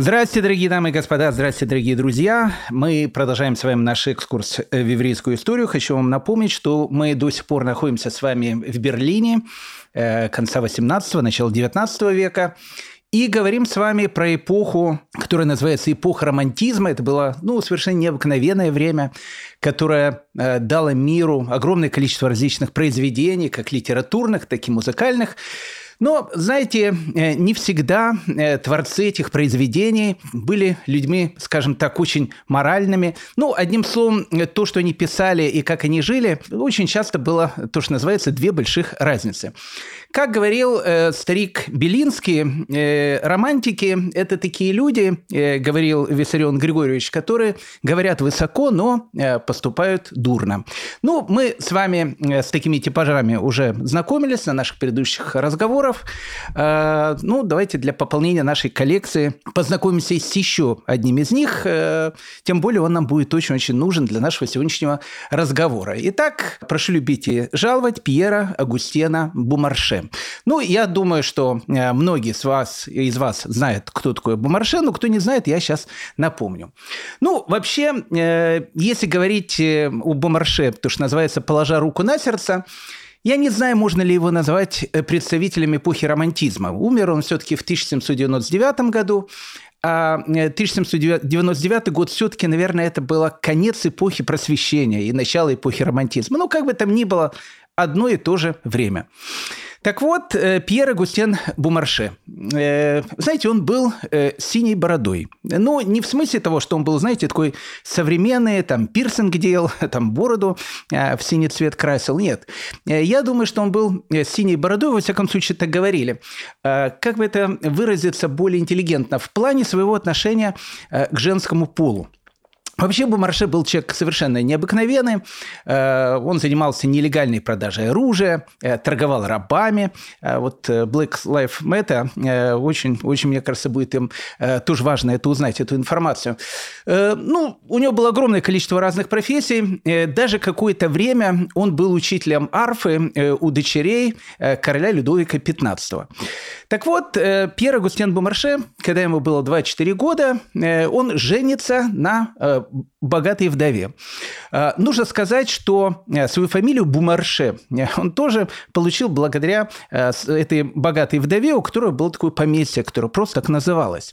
Здравствуйте, дорогие дамы и господа, здравствуйте, дорогие друзья. Мы продолжаем с вами наш экскурс в еврейскую историю. Хочу вам напомнить, что мы до сих пор находимся с вами в Берлине э, конца 18-го, начала 19 века. И говорим с вами про эпоху, которая называется эпоха романтизма. Это было ну, совершенно необыкновенное время, которое э, дало миру огромное количество различных произведений, как литературных, так и музыкальных. Но, знаете, э, не всегда э, творцы этих произведений были людьми, скажем так, очень моральными. Ну, одним словом, э, то, что они писали и как они жили, очень часто было то, что называется, две больших разницы. Как говорил э, старик Белинский, э, романтики – это такие люди, э, говорил Виссарион Григорьевич, которые говорят высоко, но э, поступают дурно. Ну, мы с вами э, с такими типажами уже знакомились на наших предыдущих разговорах. Э, ну, давайте для пополнения нашей коллекции познакомимся с еще одним из них. Э, тем более он нам будет очень-очень нужен для нашего сегодняшнего разговора. Итак, прошу любить и жаловать Пьера Агустена Бумарше. Ну, я думаю, что э, многие из вас, из вас знают, кто такой Бумарше, но кто не знает, я сейчас напомню. Ну, вообще, э, если говорить э, о Бумарше, то, что называется «положа руку на сердце», я не знаю, можно ли его назвать представителем эпохи романтизма. Умер он все-таки в 1799 году, а 1799 год все-таки, наверное, это было конец эпохи просвещения и начало эпохи романтизма. Ну, как бы там ни было, одно и то же время. Так вот, э, Пьер Агустен Бумарше. Э, знаете, он был э, синей бородой. Но не в смысле того, что он был, знаете, такой современный, там, пирсинг делал, там, бороду в синий цвет красил. Нет. Я думаю, что он был синей бородой, во всяком случае, так говорили. Как бы это выразиться более интеллигентно? В плане своего отношения к женскому полу. Вообще Бумарше был человек совершенно необыкновенный. Э, он занимался нелегальной продажей оружия, э, торговал рабами. Э, вот Black Lives Matter очень, очень, мне кажется, будет им тоже важно это узнать, эту информацию. Ну, у него было огромное количество разных профессий. Даже какое-то время он был учителем арфы у дочерей короля Людовика XV. Так вот, Пьер Агустин Бумарше, когда ему было 24 года, он женится на богатой вдове. Нужно сказать, что э, свою фамилию Бумарше э, он тоже получил благодаря э, этой богатой вдове, у которой было такое поместье, которое просто так называлось.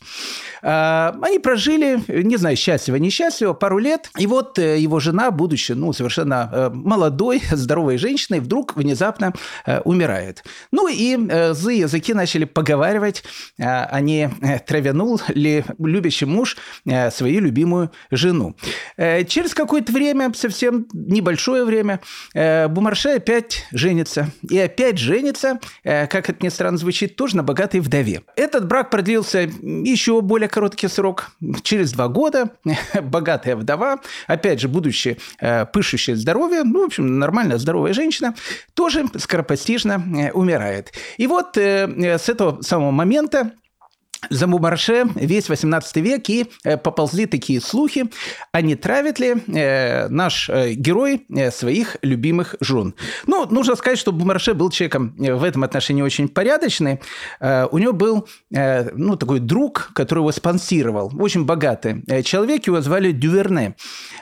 Они прожили, не знаю, счастливо, несчастливо, пару лет. И вот его жена, будучи ну, совершенно молодой, здоровой женщиной, вдруг внезапно умирает. Ну и злые языки начали поговаривать, а не травянул ли любящий муж свою любимую жену. Э, через какое-то время, совсем небольшое время, э, Бумарше опять женится. И опять женится, э, как это ни странно звучит, тоже на богатой вдове. Этот брак продлился еще более короткий срок. Через два года богатая вдова, опять же, будучи пышущей здоровьем, ну, в общем, нормальная здоровая женщина, тоже скоропостижно умирает. И вот с этого самого момента за Мумарше весь 18 век и э, поползли такие слухи, а не травит ли э, наш э, герой своих любимых жен. Ну, нужно сказать, что Бумарше был человеком в этом отношении очень порядочный. У него был ну, такой друг, который его спонсировал, очень богатый человек, его звали Дюверне.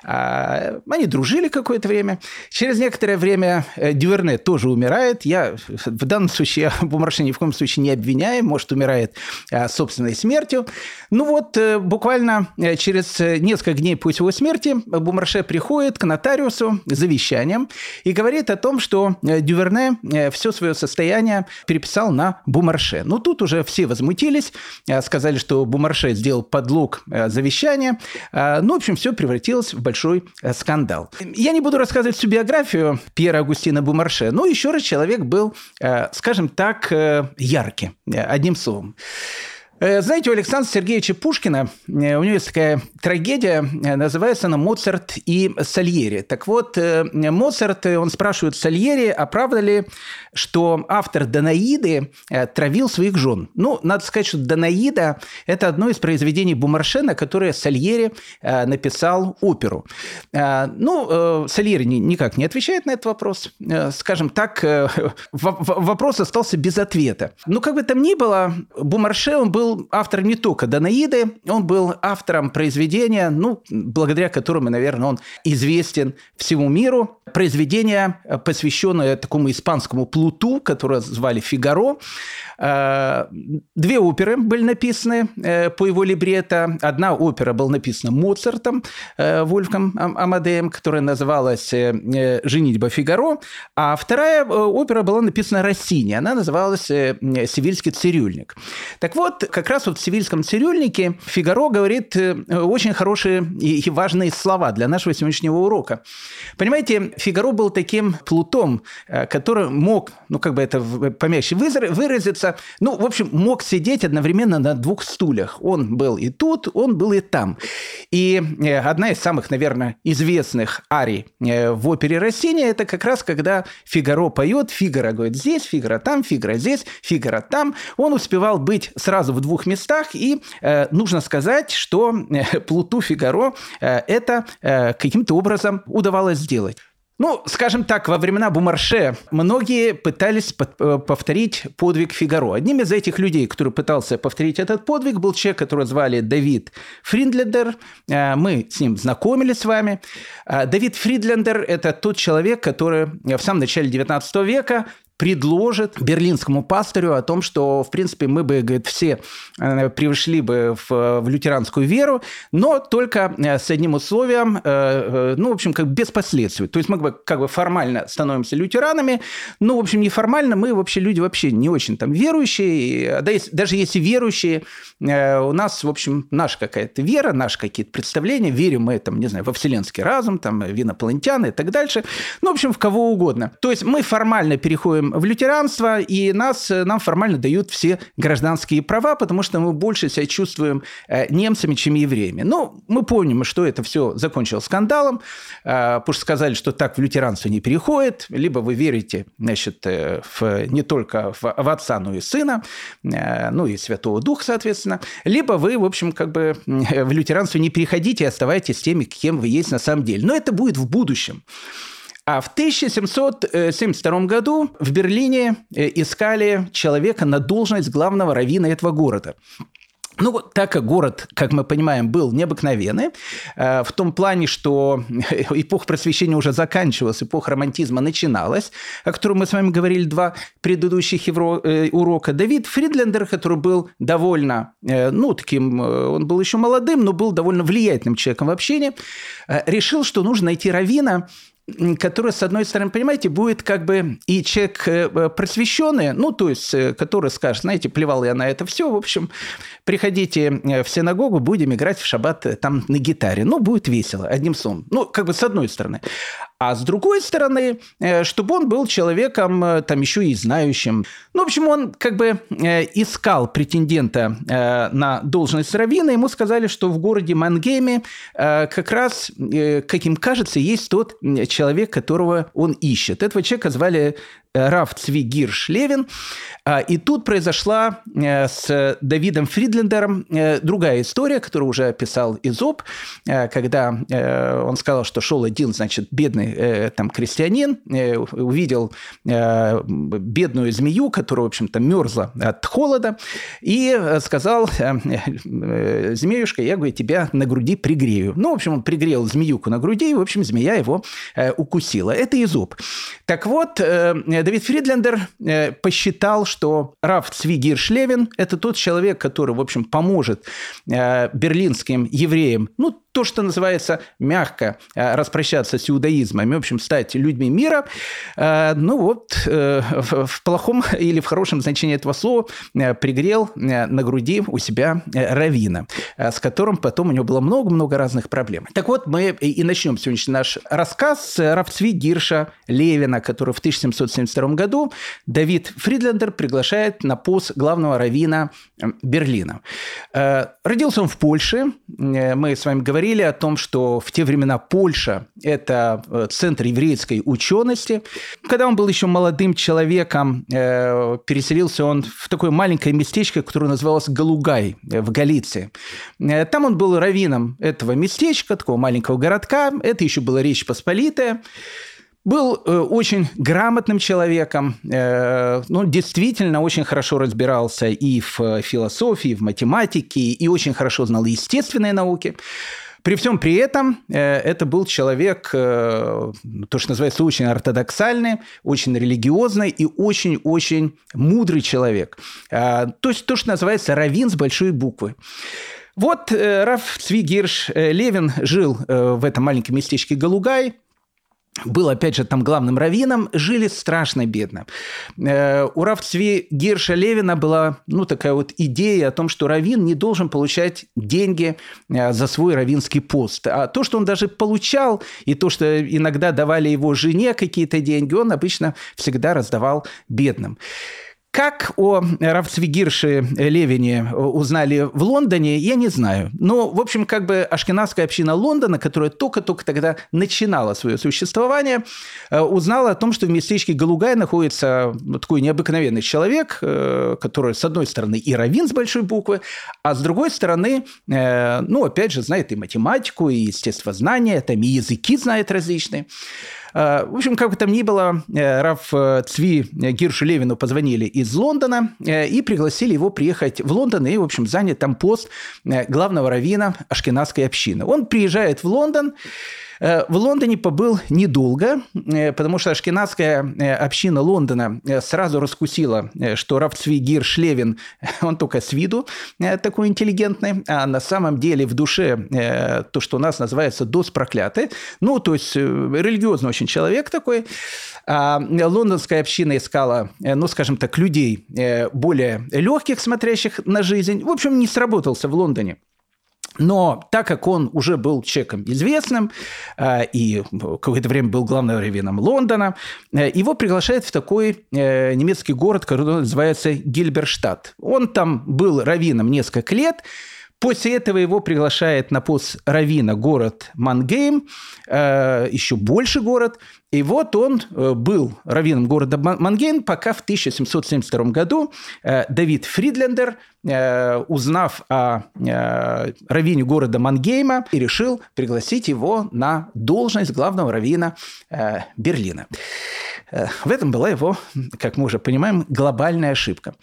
А, они дружили какое-то время. Через некоторое время Дюверне тоже умирает. Я в данном случае Бумарше ни в коем случае не обвиняю, может, умирает собственно собственной смертью. Ну вот, э, буквально э, через э, несколько дней после его смерти Бумарше приходит к нотариусу с завещанием и говорит о том, что Дюверне все свое состояние переписал на Бумарше. Ну, тут уже все возмутились, сказали, что Бумарше сделал подлог завещания. Ну, в общем, все превратилось в большой скандал. Я не буду рассказывать всю биографию Пьера Агустина Бумарше, но еще раз человек был, скажем так, яркий, одним словом. Э, знаете, у Александра Сергеевича Пушкина э, у него есть такая трагедия, э, называется она «Моцарт и Сальери». Так вот, Моцарт, он спрашивает Сальери, а правда ли, что автор «Данаиды» травил своих жен? Ну, надо сказать, что «Данаида» – это одно из произведений Бумаршена, которое Сальери написал оперу. Ну, Сальери никак не отвечает на этот вопрос. Скажем так, вопрос остался без ответа. Ну, как бы там ни было, Бумарше, он был был автором не только Данаиды, он был автором произведения, ну, благодаря которому, наверное, он известен всему миру. Произведение, посвященное такому испанскому плуту, которое звали «Фигаро». Э, две оперы были написаны э, по его либретто. Одна опера была написана Моцартом, э, Вольфом Амадеем, которая называлась «Женитьба Фигаро», а вторая опера была написана Россини. Она называлась «Сивильский цирюльник». Так вот, как раз вот в «Сивильском цирюльнике» Фигаро говорит очень хорошие и важные слова для нашего сегодняшнего урока. Понимаете, Фигаро был таким плутом, который мог, ну как бы это помягче выразиться, ну, в общем, мог сидеть одновременно на двух стульях. Он был и тут, он был и там. И э, одна из самых, наверное, известных арий э, в опере Россини это как раз когда Фигаро поет, Фигаро говорит здесь, Фигаро там, Фигаро здесь, Фигаро там. Он успевал быть сразу в двух местах, и э, нужно сказать, что э, Плуту Фигаро э, это э, каким-то образом удавалось сделать. Ну, скажем так, во времена Бумарше многие пытались э, повторить подвиг Фигаро. Одним из этих людей, который пытался повторить этот подвиг, был человек, которого звали Давид Фриндлендер. Э, мы с ним знакомились с вами. Давид Фридлендер – это тот человек, который в самом начале XIX века предложит берлинскому пастырю о том, что, в принципе, мы бы, говорит, все э, пришли бы в, в лютеранскую веру, но только э, с одним условием, э, ну, в общем, как без последствий. То есть мы бы как бы формально становимся лютеранами, но, в общем, неформально мы вообще люди вообще не очень там верующие, да, даже если верующие, у нас, в общем, наша какая-то вера, наши какие-то представления, верим мы, там, не знаю, во вселенский разум, там, в инопланетян и так дальше, ну, в общем, в кого угодно. То есть мы формально переходим в лютеранство, и нас, э, нам формально дают все гражданские права, потому что мы больше себя чувствуем э, немцами, чем евреями. Но мы помним, что это все закончилось скандалом, э, потому что сказали, что так в лютеранство не переходит, либо вы верите значит, в, не только в, в Отца, но и Сына, ну и Святого Духа, соответственно, либо вы, в общем, как бы в лютеранство не переходите и оставайтесь теми, кем вы есть на самом деле. Но это будет в будущем. А в 1772 году в Берлине э, искали человека на должность главного раввина этого города. Ну, так как город, как мы понимаем, был необыкновенный, э, в том плане, что эпоха просвещения уже заканчивалась, эпоха романтизма начиналась, о которой мы с вами говорили два предыдущих э, урока. Давид Фридлендер, который был довольно, ну, таким, он был еще молодым, но был довольно влиятельным человеком в общении, решил, что нужно найти равина, который, с одной стороны, понимаете, будет как бы и человек э, просвещенный, ну, то есть, э, который скажет, знаете, плевал я на это все, в общем, приходите э, в синагогу, будем играть в шаббат там на гитаре. Ну, будет весело, одним словом. Ну, как бы с одной стороны. А с другой стороны, чтобы он был человеком там еще и знающим. Ну, в общем, он как бы искал претендента на должность раввина. Ему сказали, что в городе Мангейме как раз, как им кажется, есть тот человек, которого он ищет. Этого человека звали Раф Цви Гирш Левин. А, и тут произошла э, с Давидом Фридлендером э, другая история, которую уже описал Изоб, э, когда он сказал, что шел один, значит, бедный там крестьянин, увидел бедную змею, которая, в общем-то, мерзла от холода, и сказал, змеюшка, я, говорю, тебя на груди пригрею. Ну, в общем, он пригрел змеюку на груди, и, в общем, змея его укусила. Это Изоб. Так вот, Давид Фридлендер э, посчитал, что Раф Цви Гиршлевин – это тот человек, который, в общем, поможет э, берлинским евреям, ну, то, что называется мягко э, распрощаться с иудаизмом, в общем, стать людьми мира, ну вот, в плохом или в хорошем значении этого слова пригрел на груди у себя Равина, с которым потом у него было много-много разных проблем. Так вот, мы и начнем сегодняшний наш рассказ с Равцви Гирша Левина, который в 1772 году Давид Фридлендер приглашает на пост главного равина Берлина. Родился он в Польше, мы с вами говорили, о том, что в те времена Польша – это э, центр еврейской учености. Когда он был еще молодым человеком, э, переселился он в такое маленькое местечко, которое называлось Галугай э, в Галиции. Там он был раввином этого местечка, такого маленького городка. Это еще была Речь Посполитая. Был э, очень грамотным человеком, э, ну, действительно очень хорошо разбирался и в философии, и в математике, и очень хорошо знал естественные науки. При всем при этом э, это был человек, э, то, что называется, очень ортодоксальный, очень религиозный и очень-очень мудрый человек. Э, то есть то, что называется равин с большой буквы. Вот Раф Цвигирш Левин жил в этом маленьком местечке Галугай, был, опять же, там главным раввином, жили страшно бедно. Э, у Равцви Гирша Левина была ну, такая вот идея о том, что раввин не должен получать деньги э, за свой раввинский пост. А то, что он даже получал, и то, что иногда давали его жене какие-то деньги, он обычно всегда раздавал бедным. Как о Равцвигирше Левине узнали в Лондоне, я не знаю. Но, в общем, как бы ашкенадская община Лондона, которая только-только тогда начинала свое существование, э, узнала о том, что в местечке Галугай находится такой необыкновенный человек, э, который, с одной стороны, и раввин с большой буквы, а с другой стороны, э, ну, опять же, знает и математику, и естествознание, там и языки знает различные. Э, в общем, как бы там ни было, э, Раф э, Цви Гиршу Левину позвонили из Лондона и пригласили его приехать в Лондон и, в общем, занять там пост главного раввина ашкенадской общины. Он приезжает в Лондон, Э, в Лондоне побыл недолго, э, потому что ашкенадская э, община Лондона сразу раскусила, что Равцвигир Шлевин, он только с виду такой интеллигентный, а на самом деле в душе то, что у нас называется «дос проклятый», ну, то есть религиозный очень человек такой, а лондонская община искала, ну, скажем так, людей более легких, смотрящих на жизнь. В общем, не сработался в Лондоне. Но так как он уже был человеком известным э, и какое-то время был главным раввином Лондона, э, его приглашают в такой э, немецкий город, который называется Гильберштадт. Он там был раввином несколько лет, После этого его приглашает на пост Равина город Мангейм, э, еще больше город. И вот он э, был раввином города Мангейм, пока в 1772 году э, Давид Фридлендер, узнав о раввине города Мангейма, и решил пригласить его на должность главного раввина Берлина. В этом была его, как мы уже понимаем, глобальная ошибка.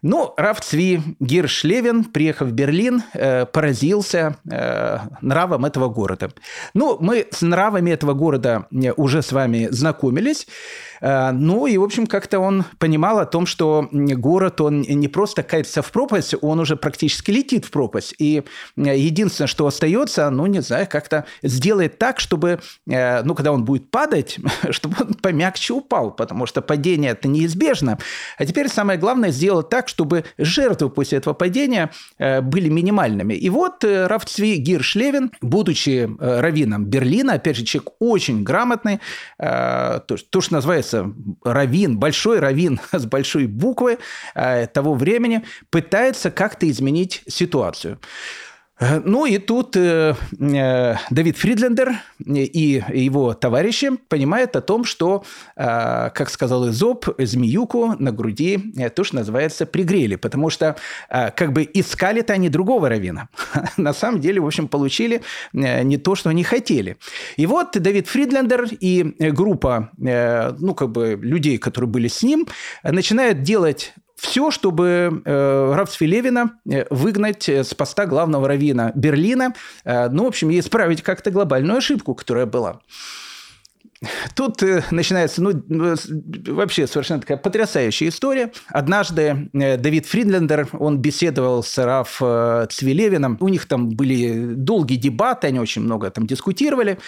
Ну, Раф Цви Гиршлевин, приехав в Берлин, э, поразился э, нравом этого города. Ну, мы с нравами этого города э, уже с вами знакомились. Э, ну и, в общем, как-то он понимал о том, что город, он не просто катится в пропасть, он уже практически летит в пропасть. И э, единственное, что остается, ну, не знаю, как-то сделать так, чтобы, э, ну, когда он будет падать, чтобы он помягче упал, потому что падение это неизбежно. А теперь самое главное сделать так, чтобы жертвы после этого падения были минимальными. И вот Равцви Гиршлевин, будучи раввином Берлина, опять же, человек очень грамотный, то, что называется называется равин, большой равин с большой буквы э, того времени, пытается как-то изменить ситуацию. Э, ну и тут э, э, Давид Фридлендер и его товарищи понимают о том, что, э, как сказал Изоп, змеюку на груди э, то, что называется, пригрели, потому что э, как бы искали-то они другого равина. на самом деле, в общем, получили э, не то, что они хотели. И вот Давид Фридлендер и группа, э, ну как бы людей, которые были с ним, начинают делать все, чтобы э, Равцфи Левина э, выгнать э, с поста главного равина Берлина, э, ну, в общем, и исправить как-то глобальную ошибку, которая была. Тут э, начинается, ну, вообще совершенно такая потрясающая история. Однажды Давид Фридлендер, он беседовал с Раф Цвилевиным. У них там были долгие дебаты, они очень много там дискутировали.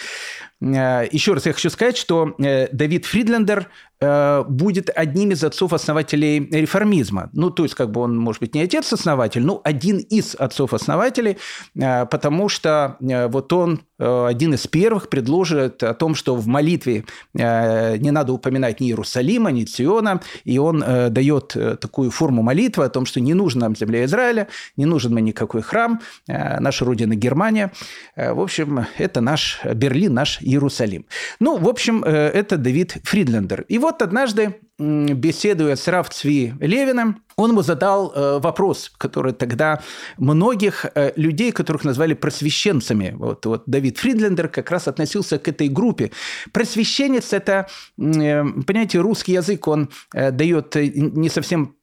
Еще раз я хочу сказать, что Давид Фридлендер будет одним из отцов-основателей реформизма. Ну, то есть, как бы он, может быть, не отец-основатель, но один из отцов-основателей, э, потому что э, вот он один из первых предложит о том, что в молитве не надо упоминать ни Иерусалима, ни Циона, и он дает такую форму молитвы о том, что не нужно нам земля Израиля, не нужен нам никакой храм, наша родина Германия. В общем, это наш Берлин, наш Иерусалим. Ну, в общем, это Давид Фридлендер. И вот однажды беседуя с Равцви Левиным, он ему задал э, вопрос, который тогда многих э, людей, которых назвали просвещенцами, вот, вот Давид Фридлендер как раз относился к этой группе. Просвещенец – это, э, понимаете, русский язык, он дает не совсем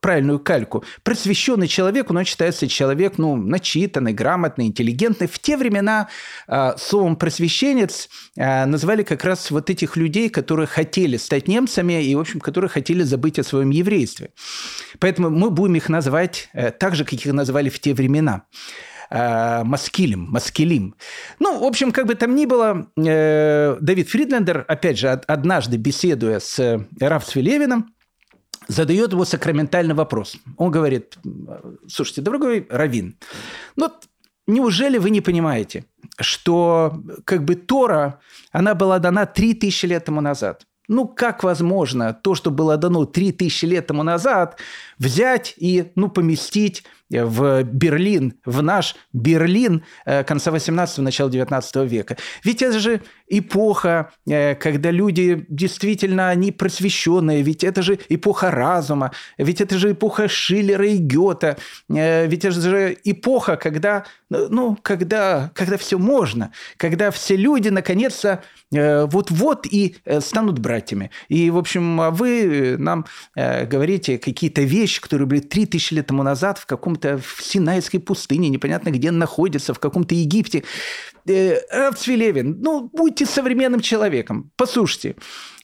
правильную кальку. Просвещенный человек, он считается человек, ну, начитанный, грамотный, интеллигентный. В те времена словом «просвещенец» называли как раз вот этих людей, которые хотели стать немцами и, в общем, которые хотели забыть о своем еврействе. Поэтому мы будем их называть э, так же, как их называли в те времена. Э, маскилем, маскилим. Ну, в общем, как бы там ни было, э, Давид Фридлендер, опять же, однажды беседуя с Равцви Левиным, задает ему сакраментальный вопрос. Он говорит, слушайте, дорогой Равин, ну, неужели вы не понимаете, что как бы Тора, она была дана 3000 лет тому назад? Ну, как возможно то, что было дано 3000 лет тому назад, взять и ну, поместить в Берлин, в наш Берлин э, конца 18-го, начала 19 века. Ведь это же эпоха, э, когда люди действительно, они просвещенные, ведь это же эпоха разума, ведь это же эпоха Шиллера и Гёта, э, ведь это же эпоха, когда, ну, когда, когда все можно, когда все люди наконец-то вот-вот и станут братьями. И, в общем, а вы нам говорите какие-то вещи, которые были 3000 лет тому назад в каком каком-то в Синайской пустыне, непонятно где находится, в каком-то Египте. Э, ну, будьте современным человеком. Послушайте,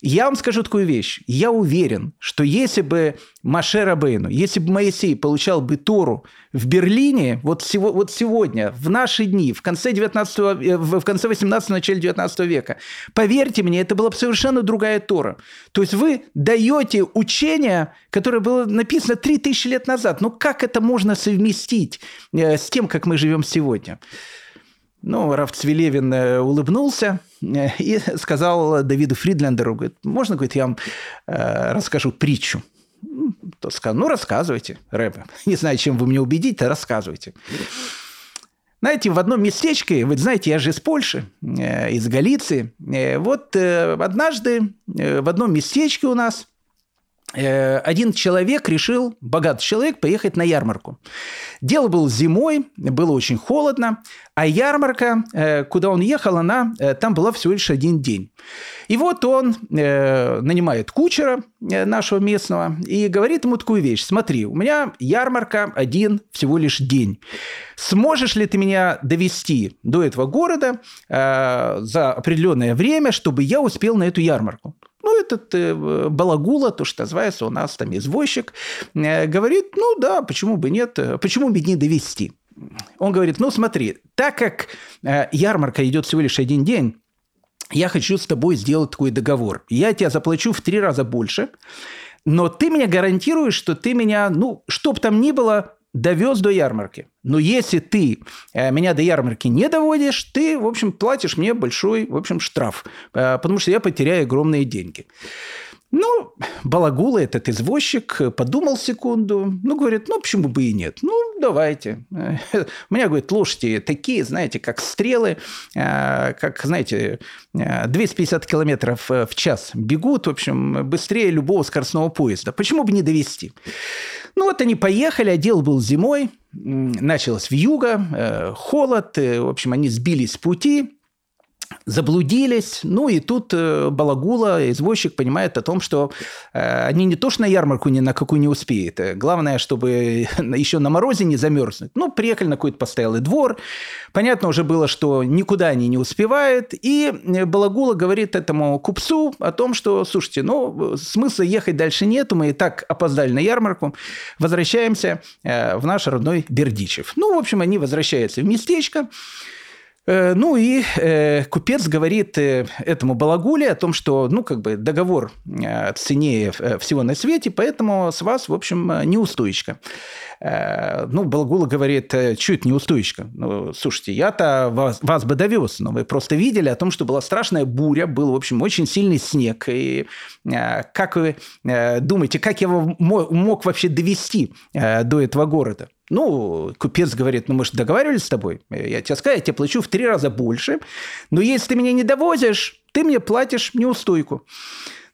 я вам скажу такую вещь. Я уверен, что если бы Маше Рабейну, если бы Моисей получал бы Тору в Берлине вот, сего, вот сегодня, в наши дни, в конце, 19, э, в конце 18 начале 19 века, поверьте мне, это была бы совершенно другая Тора. То есть вы даете учение, которое было написано 3000 лет назад. Ну как это можно совместить э, с тем, как мы живем сегодня? Ну, Раф Цвилевин э, улыбнулся э, и сказал Давиду Фридлендеру, говорит, можно, говорит, я вам э, расскажу притчу? Тот сказал, ну, рассказывайте, рэпе. Не знаю, чем вы меня убедите, рассказывайте. Знаете, в одном местечке, вы знаете, я же из Польши, из Галиции. Вот однажды в одном местечке у нас один человек решил, богатый человек, поехать на ярмарку. Дело было зимой, было очень холодно, а ярмарка, э, куда он ехал, она, э, там была всего лишь один день. И вот он нанимает кучера нашего местного и говорит ему такую вещь. Смотри, у меня ярмарка один всего лишь день. Сможешь ли ты меня довести до этого города за определенное время, чтобы я успел на эту ярмарку? Ну, этот э, Балагула, то, что называется у нас там извозчик, э, говорит, ну да, почему бы нет, э, почему бы не довести? Он говорит, ну смотри, так как э, ярмарка идет всего лишь один день, я хочу с тобой сделать такой договор. Я тебе заплачу в три раза больше, но ты мне гарантируешь, что ты меня, ну, чтоб там ни было, довез до ярмарки. Но если ты э, меня до ярмарки не доводишь, ты, в общем, платишь мне большой, в общем, штраф, э, потому что я потеряю огромные деньги. Ну, Балагула, этот извозчик, подумал секунду, ну, говорит, ну, почему бы и нет? Ну, давайте. У меня, говорит, лошади такие, знаете, как стрелы, э, как, знаете, 250 километров в час бегут, в общем, быстрее любого скоростного поезда. Почему бы не довести? Ну вот они поехали, а дело был зимой, началось вьюга, э, холод, э, в общем, они сбились с пути, заблудились. Ну и тут э, Балагула, извозчик, понимает о том, что э, они не то что на ярмарку ни на какую не успеют. Э, главное, чтобы еще на морозе не замерзнуть. Ну, приехали на какой-то постоялый двор. Понятно уже было, что никуда они не успевают. И Балагула говорит этому купцу о том, что, слушайте, ну, смысла ехать дальше нету, мы и так опоздали на ярмарку, возвращаемся в наш родной Бердичев. Ну, в общем, они возвращаются в местечко, ну и э, купец говорит э, этому балагуле о том, что, ну, как бы договор ценнее всего на свете, поэтому с вас, в общем, неустойчка. Ну, Балагула говорит, чуть неустойчка. Ну, слушайте, я-то вас, вас бы довез, но вы просто видели о том, что была страшная буря, был, в общем, очень сильный снег. И как вы думаете, как я мог вообще довести до этого города? Ну, купец говорит, ну мы же договаривались с тобой, я тебе сказал, я тебе плачу в три раза больше, но если ты меня не довозишь, ты мне платишь неустойку.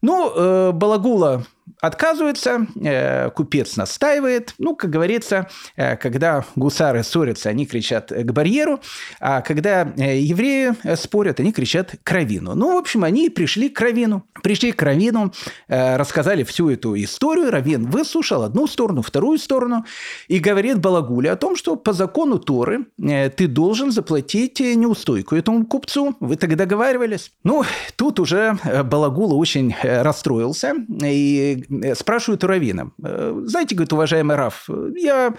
Ну, э, Балагула отказывается, э, купец настаивает. Ну, как говорится, э, когда гусары ссорятся, они кричат к барьеру, а когда э, евреи спорят, они кричат к равину. Ну, в общем, они пришли к равину. Пришли к равину, рассказали всю эту историю. Равин выслушал одну сторону, вторую сторону и говорит Балагуле о том, что по закону Торы ты должен заплатить неустойку этому купцу. Вы так договаривались. Ну, тут уже Балагула очень расстроился и спрашивают у Равина, «Э, знаете, говорит, уважаемый Раф, я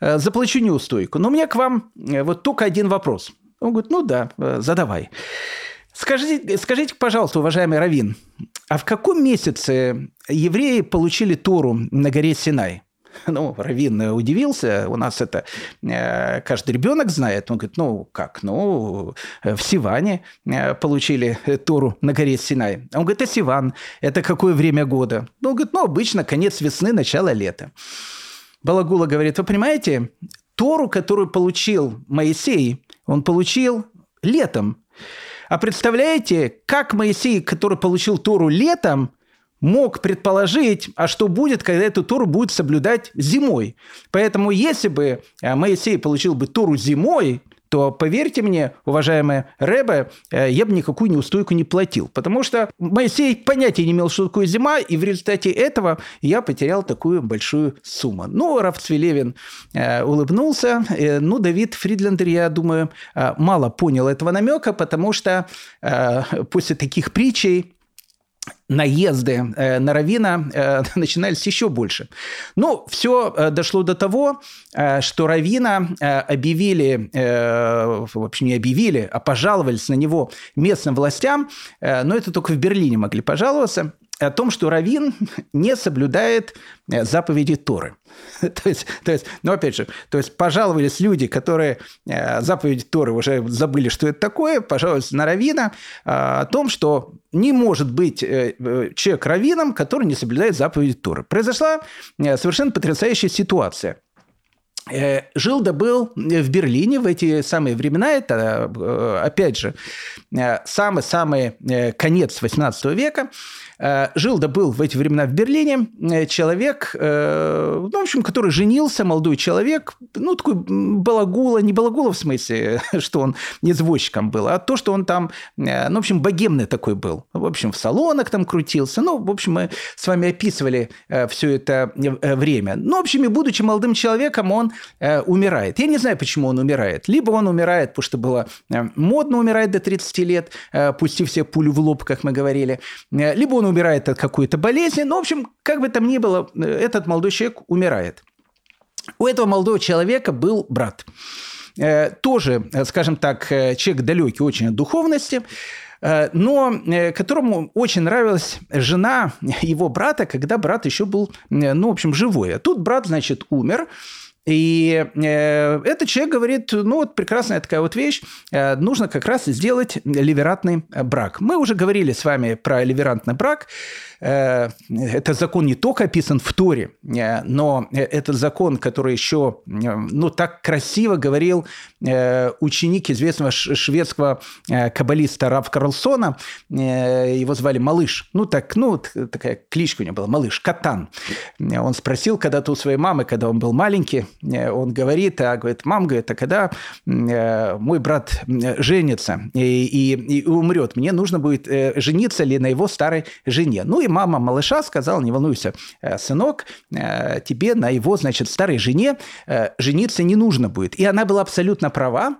э, заплачу неустойку, но у меня к вам вот только один вопрос. Он говорит, ну да, задавай. Скажите, скажите, пожалуйста, уважаемый Равин, а в каком месяце евреи получили Тору на горе Синай? Ну, Равин удивился, у нас это э, каждый ребенок знает. Он говорит, ну, как, ну, в Сиване э, получили Тору на горе Синай. Он говорит, а Сиван, это какое время года? Ну, он говорит, ну, обычно конец весны, начало лета. Балагула говорит, вы понимаете, Тору, которую получил Моисей, он получил летом. А представляете, как Моисей, который получил Тору летом, мог предположить, а что будет, когда эту Тору будет соблюдать зимой. Поэтому если бы э, Моисей получил бы Тору зимой, то, поверьте мне, уважаемая Рэбе, э, я бы никакую неустойку не платил. Потому что Моисей понятия не имел, что такое зима, и в результате этого я потерял такую большую сумму. Ну, Раф Цвилевин э, улыбнулся. Ну, Давид Фридлендер, я думаю, мало понял этого намека, потому что после таких притчей наезды э, на Равина э, начинались еще больше. Ну, все э, дошло до того, что Равина объявили, в общем, не объявили, а пожаловались на него местным властям, но это только в Берлине могли пожаловаться, о том, что Равин не соблюдает заповеди Торы. то есть, то есть, ну, опять же, то есть пожаловались люди, которые э, заповеди Торы уже забыли, что это такое, пожаловались на Равина э, о том, что не может быть э, э человек раввином, который не соблюдает заповеди Торы. Произошла э, совершенно потрясающая ситуация – Э, жил да был в Берлине в эти самые времена, это, э, опять же, э, самый-самый конец 18 века, жил да был в эти времена в Берлине человек, ну, в общем, который женился, молодой человек, ну, такой балагула, не балагула в смысле, что он извозчиком был, а то, что он там, ну, в общем, богемный такой был. В общем, в салонах там крутился. Ну, в общем, мы с вами описывали все это время. Ну, в общем, и будучи молодым человеком, он э, умирает. Я не знаю, почему он умирает. Либо он умирает, потому что было э, модно умирать до 30 лет, э, пустив все пулю в лоб, как мы говорили. Э, либо он умирает от какой-то болезни. Ну, в общем, как бы там ни было, э, этот молодой человек умирает. У этого молодого человека был брат. Э, тоже, э, скажем так, человек далекий очень от духовности но которому очень нравилась жена его брата, когда брат еще был, ну, в общем, живой. А тут брат, значит, умер, и э, этот человек говорит, ну вот прекрасная такая вот вещь, э, нужно как раз сделать ливератный брак. Мы уже говорили с вами про ливерантный брак. Э, этот закон не только описан в Торе, э, но это закон, который еще ну, так красиво говорил э, ученик известного шведского каббалиста Рав Карлсона. Его звали Малыш. Ну, так, ну, такая кличка у него была, Малыш, Катан. Он спросил когда-то у своей мамы, когда он был маленький, он говорит, а говорит, мам, говорит, а когда мой брат женится и, и, и умрет, мне нужно будет жениться ли на его старой жене. Ну, и мама малыша сказала, не волнуйся, э, сынок, э, тебе на его, значит, старой жене э, жениться не нужно будет. И она была абсолютно права.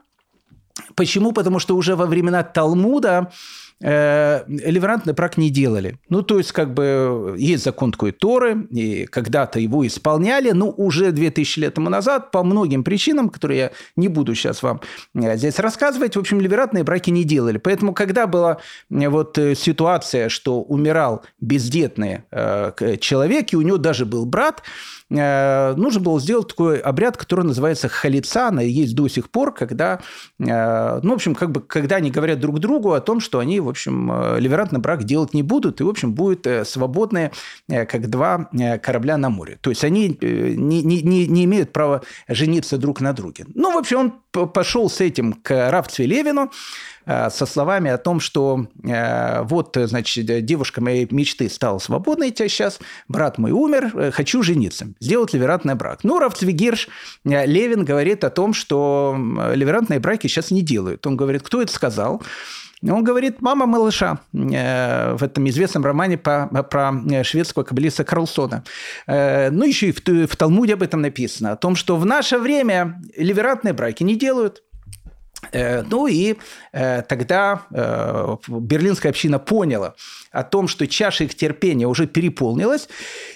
Почему? Потому что уже во времена Талмуда э, ливерантный брак не делали. Ну, то есть, как бы, есть закон такой Торы, и когда-то его исполняли, но уже 2000 лет тому назад по многим причинам, которые я не буду сейчас вам э, здесь рассказывать, в общем, ливерантные браки не делали. Поэтому, когда была э, вот э, ситуация, что умирал бездетный человек, и у него даже был брат, нужно было сделать такой обряд, который называется халицана, и есть до сих пор, когда, э, ну, в общем, как бы, когда они говорят друг другу о том, что они, в общем, э, ливерантный брак делать не будут, и, в общем, будут э, свободные, э, как два э, корабля на море. То есть они э, не, не, не имеют права жениться друг на друге. Ну, в общем, он пошел с этим к Равцве Левину, Э, со словами о том, что э, вот, значит, девушка моей мечты стала свободной тебя сейчас, брат мой умер, э, хочу жениться, сделать ливерантный брак. Ну, Равцвигирш Левин говорит о том, что ливерантные браки сейчас не делают. Он говорит, кто это сказал? Он говорит, мама малыша в этом известном романе по, про шведского каббалиста Карлсона. Ну, еще и в, в Талмуде об этом написано, о том, что в наше время ливерантные браки не делают. Э, ну и э, тогда э, берлинская община поняла о том, что чаша их терпения уже переполнилась,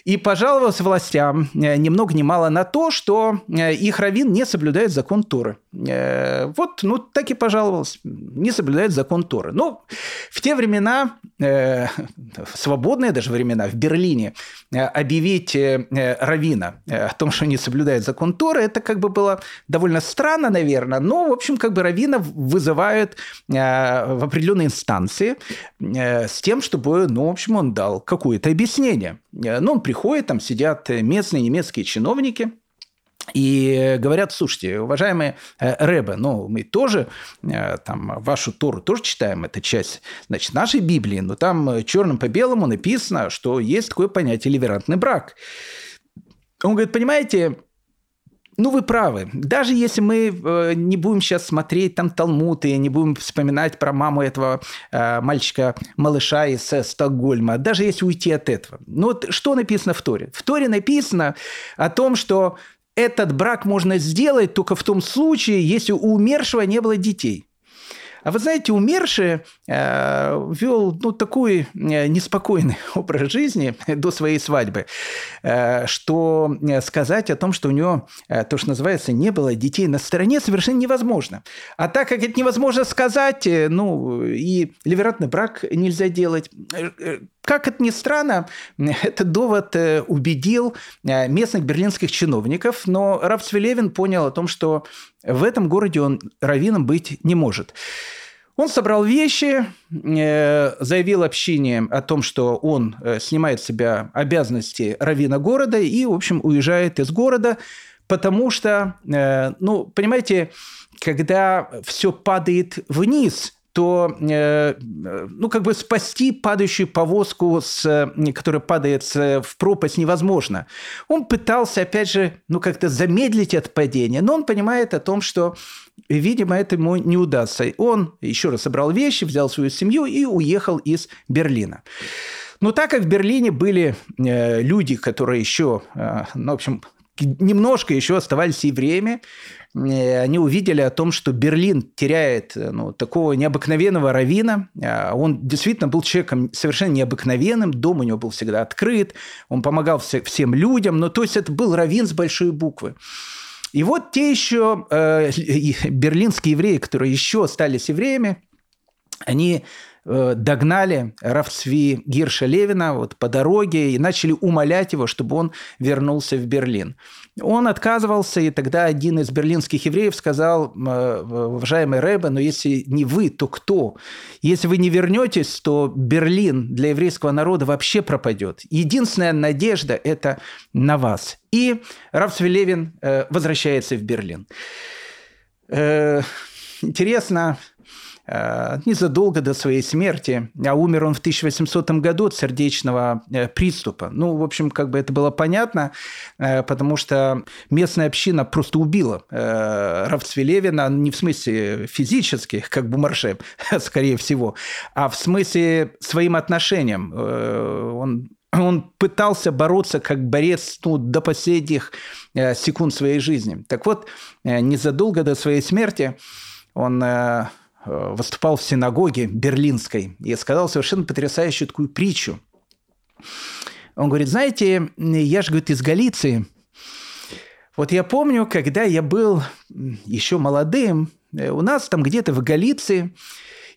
и пожаловалась властям ни много ни мало на то, что их раввин не соблюдает закон Торы. Вот, ну, так и пожаловалась. Не соблюдает закон Торы. Ну, в те времена, свободные даже времена, в Берлине объявить равина о том, что не соблюдает закон Торы, это как бы было довольно странно, наверное, но, в общем, как бы раввинов вызывают э, в определенные инстанции э, с тем, чтобы, ну, в общем, он дал какое-то объяснение. Э, ну, он приходит, там сидят местные немецкие чиновники, и говорят, слушайте, уважаемые Рэбе, ну, мы тоже там вашу Тору тоже читаем, это часть, значит, нашей Библии, но там черным по белому написано, что есть такое понятие ливерантный брак. Он говорит, понимаете, ну, вы правы. Даже если мы э, не будем сейчас смотреть там Талмуд и не будем вспоминать про маму этого э, мальчика-малыша из э, Стокгольма, даже если уйти от этого. Ну, вот что написано в Торе? В Торе написано о том, что этот брак можно сделать только в том случае, если у умершего не было детей. А вы знаете, умерший э, вел ну, такой э, неспокойный образ жизни до своей свадьбы, э, что э, сказать о том, что у него, э, то, что называется, не было детей на стороне, совершенно невозможно. А так как это невозможно сказать, э, ну, и ливератный брак нельзя делать, как это ни странно, этот довод убедил местных берлинских чиновников, но Раф Свелевин понял о том, что в этом городе он раввином быть не может. Он собрал вещи, э, заявил общине о том, что он э, снимает с себя обязанности равина города и, в общем, уезжает из города, потому что, э, ну, понимаете, когда все падает вниз, то, ну, как бы спасти падающую повозку, с, которая падает в пропасть, невозможно. Он пытался, опять же, ну, как-то замедлить это падение, но он понимает о том, что видимо, это ему не удастся. Он еще раз собрал вещи, взял свою семью и уехал из Берлина. Но так как в Берлине были э, люди, которые еще, э, ну, в общем, немножко еще оставались евреями, э, они увидели о том, что Берлин теряет ну, такого необыкновенного равина. Он действительно был человеком совершенно необыкновенным, дом у него был всегда открыт, он помогал всем людям, но то есть это был равин с большой буквы. И вот те еще э, берлинские евреи, которые еще остались евреями, они э, догнали Равцви Гирша Левина вот по дороге и начали умолять его, чтобы он вернулся в Берлин. Он отказывался, и тогда один из берлинских евреев сказал, «Э, уважаемый Рэбе, но если не вы, то кто? Если вы не вернетесь, то Берлин для еврейского народа вообще пропадет. Единственная надежда – это на вас. И Левин э, возвращается в Берлин. Э, интересно, незадолго до своей смерти, а умер он в 1800 году от сердечного э, приступа. Ну, в общем, как бы это было понятно, э, потому что местная община просто убила Равцвелевина не в смысле физических, как Бумарше, скорее всего, а в смысле своим отношением. Он он пытался бороться как борец ну, до последних секунд своей жизни. Так вот, незадолго до своей смерти он Э, выступал в синагоге берлинской и сказал совершенно потрясающую такую притчу. Он говорит, знаете, я же, говорит, из Галиции. Вот я помню, когда я был еще молодым, э, у нас там где-то в Галиции,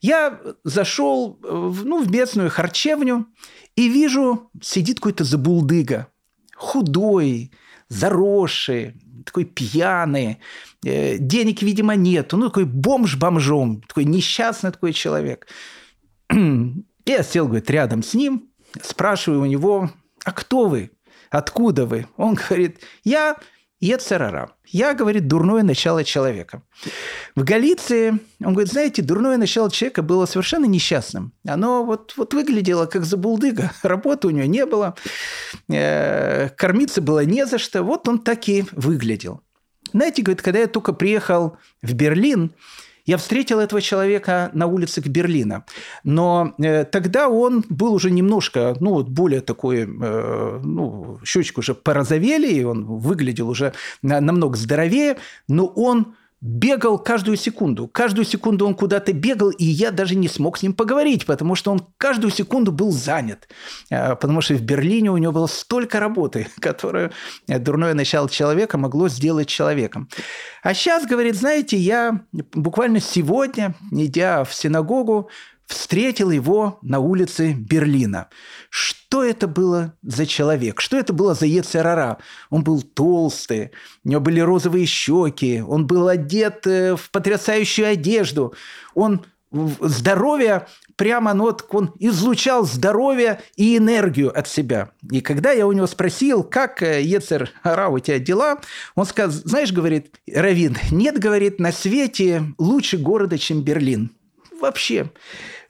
я зашел в, ну, в местную харчевню и вижу, сидит какой-то забулдыга, худой, заросший, такой пьяный, э, денег, видимо, нет, ну, такой бомж бомжом, такой несчастный такой человек. Я сел, говорит, рядом с ним, спрашиваю у него, а кто вы? Откуда вы? Он говорит, я Ецерара. Я, говорит, дурное начало человека. В Галиции, он говорит, знаете, дурное начало человека было совершенно несчастным. Оно вот, вот выглядело как забулдыга. Работы у него не было, э, кормиться было не за что. Вот он так и выглядел. Знаете, говорит, когда я только приехал в Берлин, я встретил этого человека на улицах Берлина, но э, тогда он был уже немножко, ну, вот более такой, э, ну, щечки уже порозовели, и он выглядел уже намного здоровее, но он бегал каждую секунду. Каждую секунду он куда-то бегал, и я даже не смог с ним поговорить, потому что он каждую секунду был занят. Э, потому что в Берлине у него было столько работы, которую дурное начало человека могло сделать человеком. А сейчас, говорит, знаете, я буквально сегодня, идя в синагогу, встретил его на улице Берлина. Что это было за человек? Что это было за Ецерара? Он был толстый, у него были розовые щеки, он был одет э, в потрясающую одежду, он здоровье прямо, ну вот он излучал здоровье и энергию от себя. И когда я у него спросил, как э, Ецер Ара, у тебя дела, он сказал, знаешь, говорит, Равин, нет, говорит, на свете лучше города, чем Берлин. Вообще.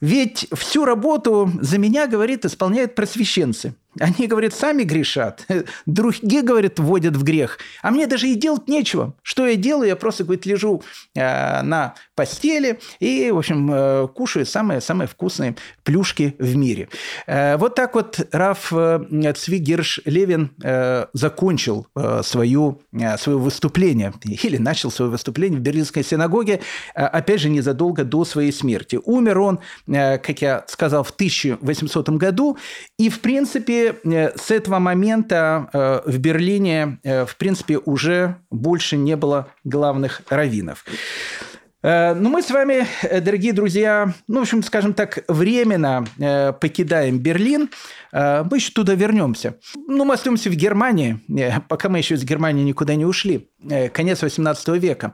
Ведь всю работу за меня, говорит, исполняют просвещенцы. Они, говорят, сами грешат, другие, говорят, вводят в грех. А мне даже и делать нечего. Что я делаю? Я просто, говорит, лежу э, на постели и, в общем, э, кушаю самые-самые вкусные плюшки в мире. Э, вот так вот Раф э, Цвигерш Левин э, закончил э, свою, э, свое выступление или начал свое выступление в Берлинской синагоге, э, опять же, незадолго до своей смерти. Умер он, э, как я сказал, в 1800 году, и, в принципе, Э, с этого момента э, в Берлине, э, в принципе, уже больше не было главных раввинов. Ну, мы с вами, дорогие друзья, ну, в общем, скажем так, временно покидаем Берлин. Мы еще туда вернемся. Ну, мы остаемся в Германии, пока мы еще из Германии никуда не ушли. Конец 18 века.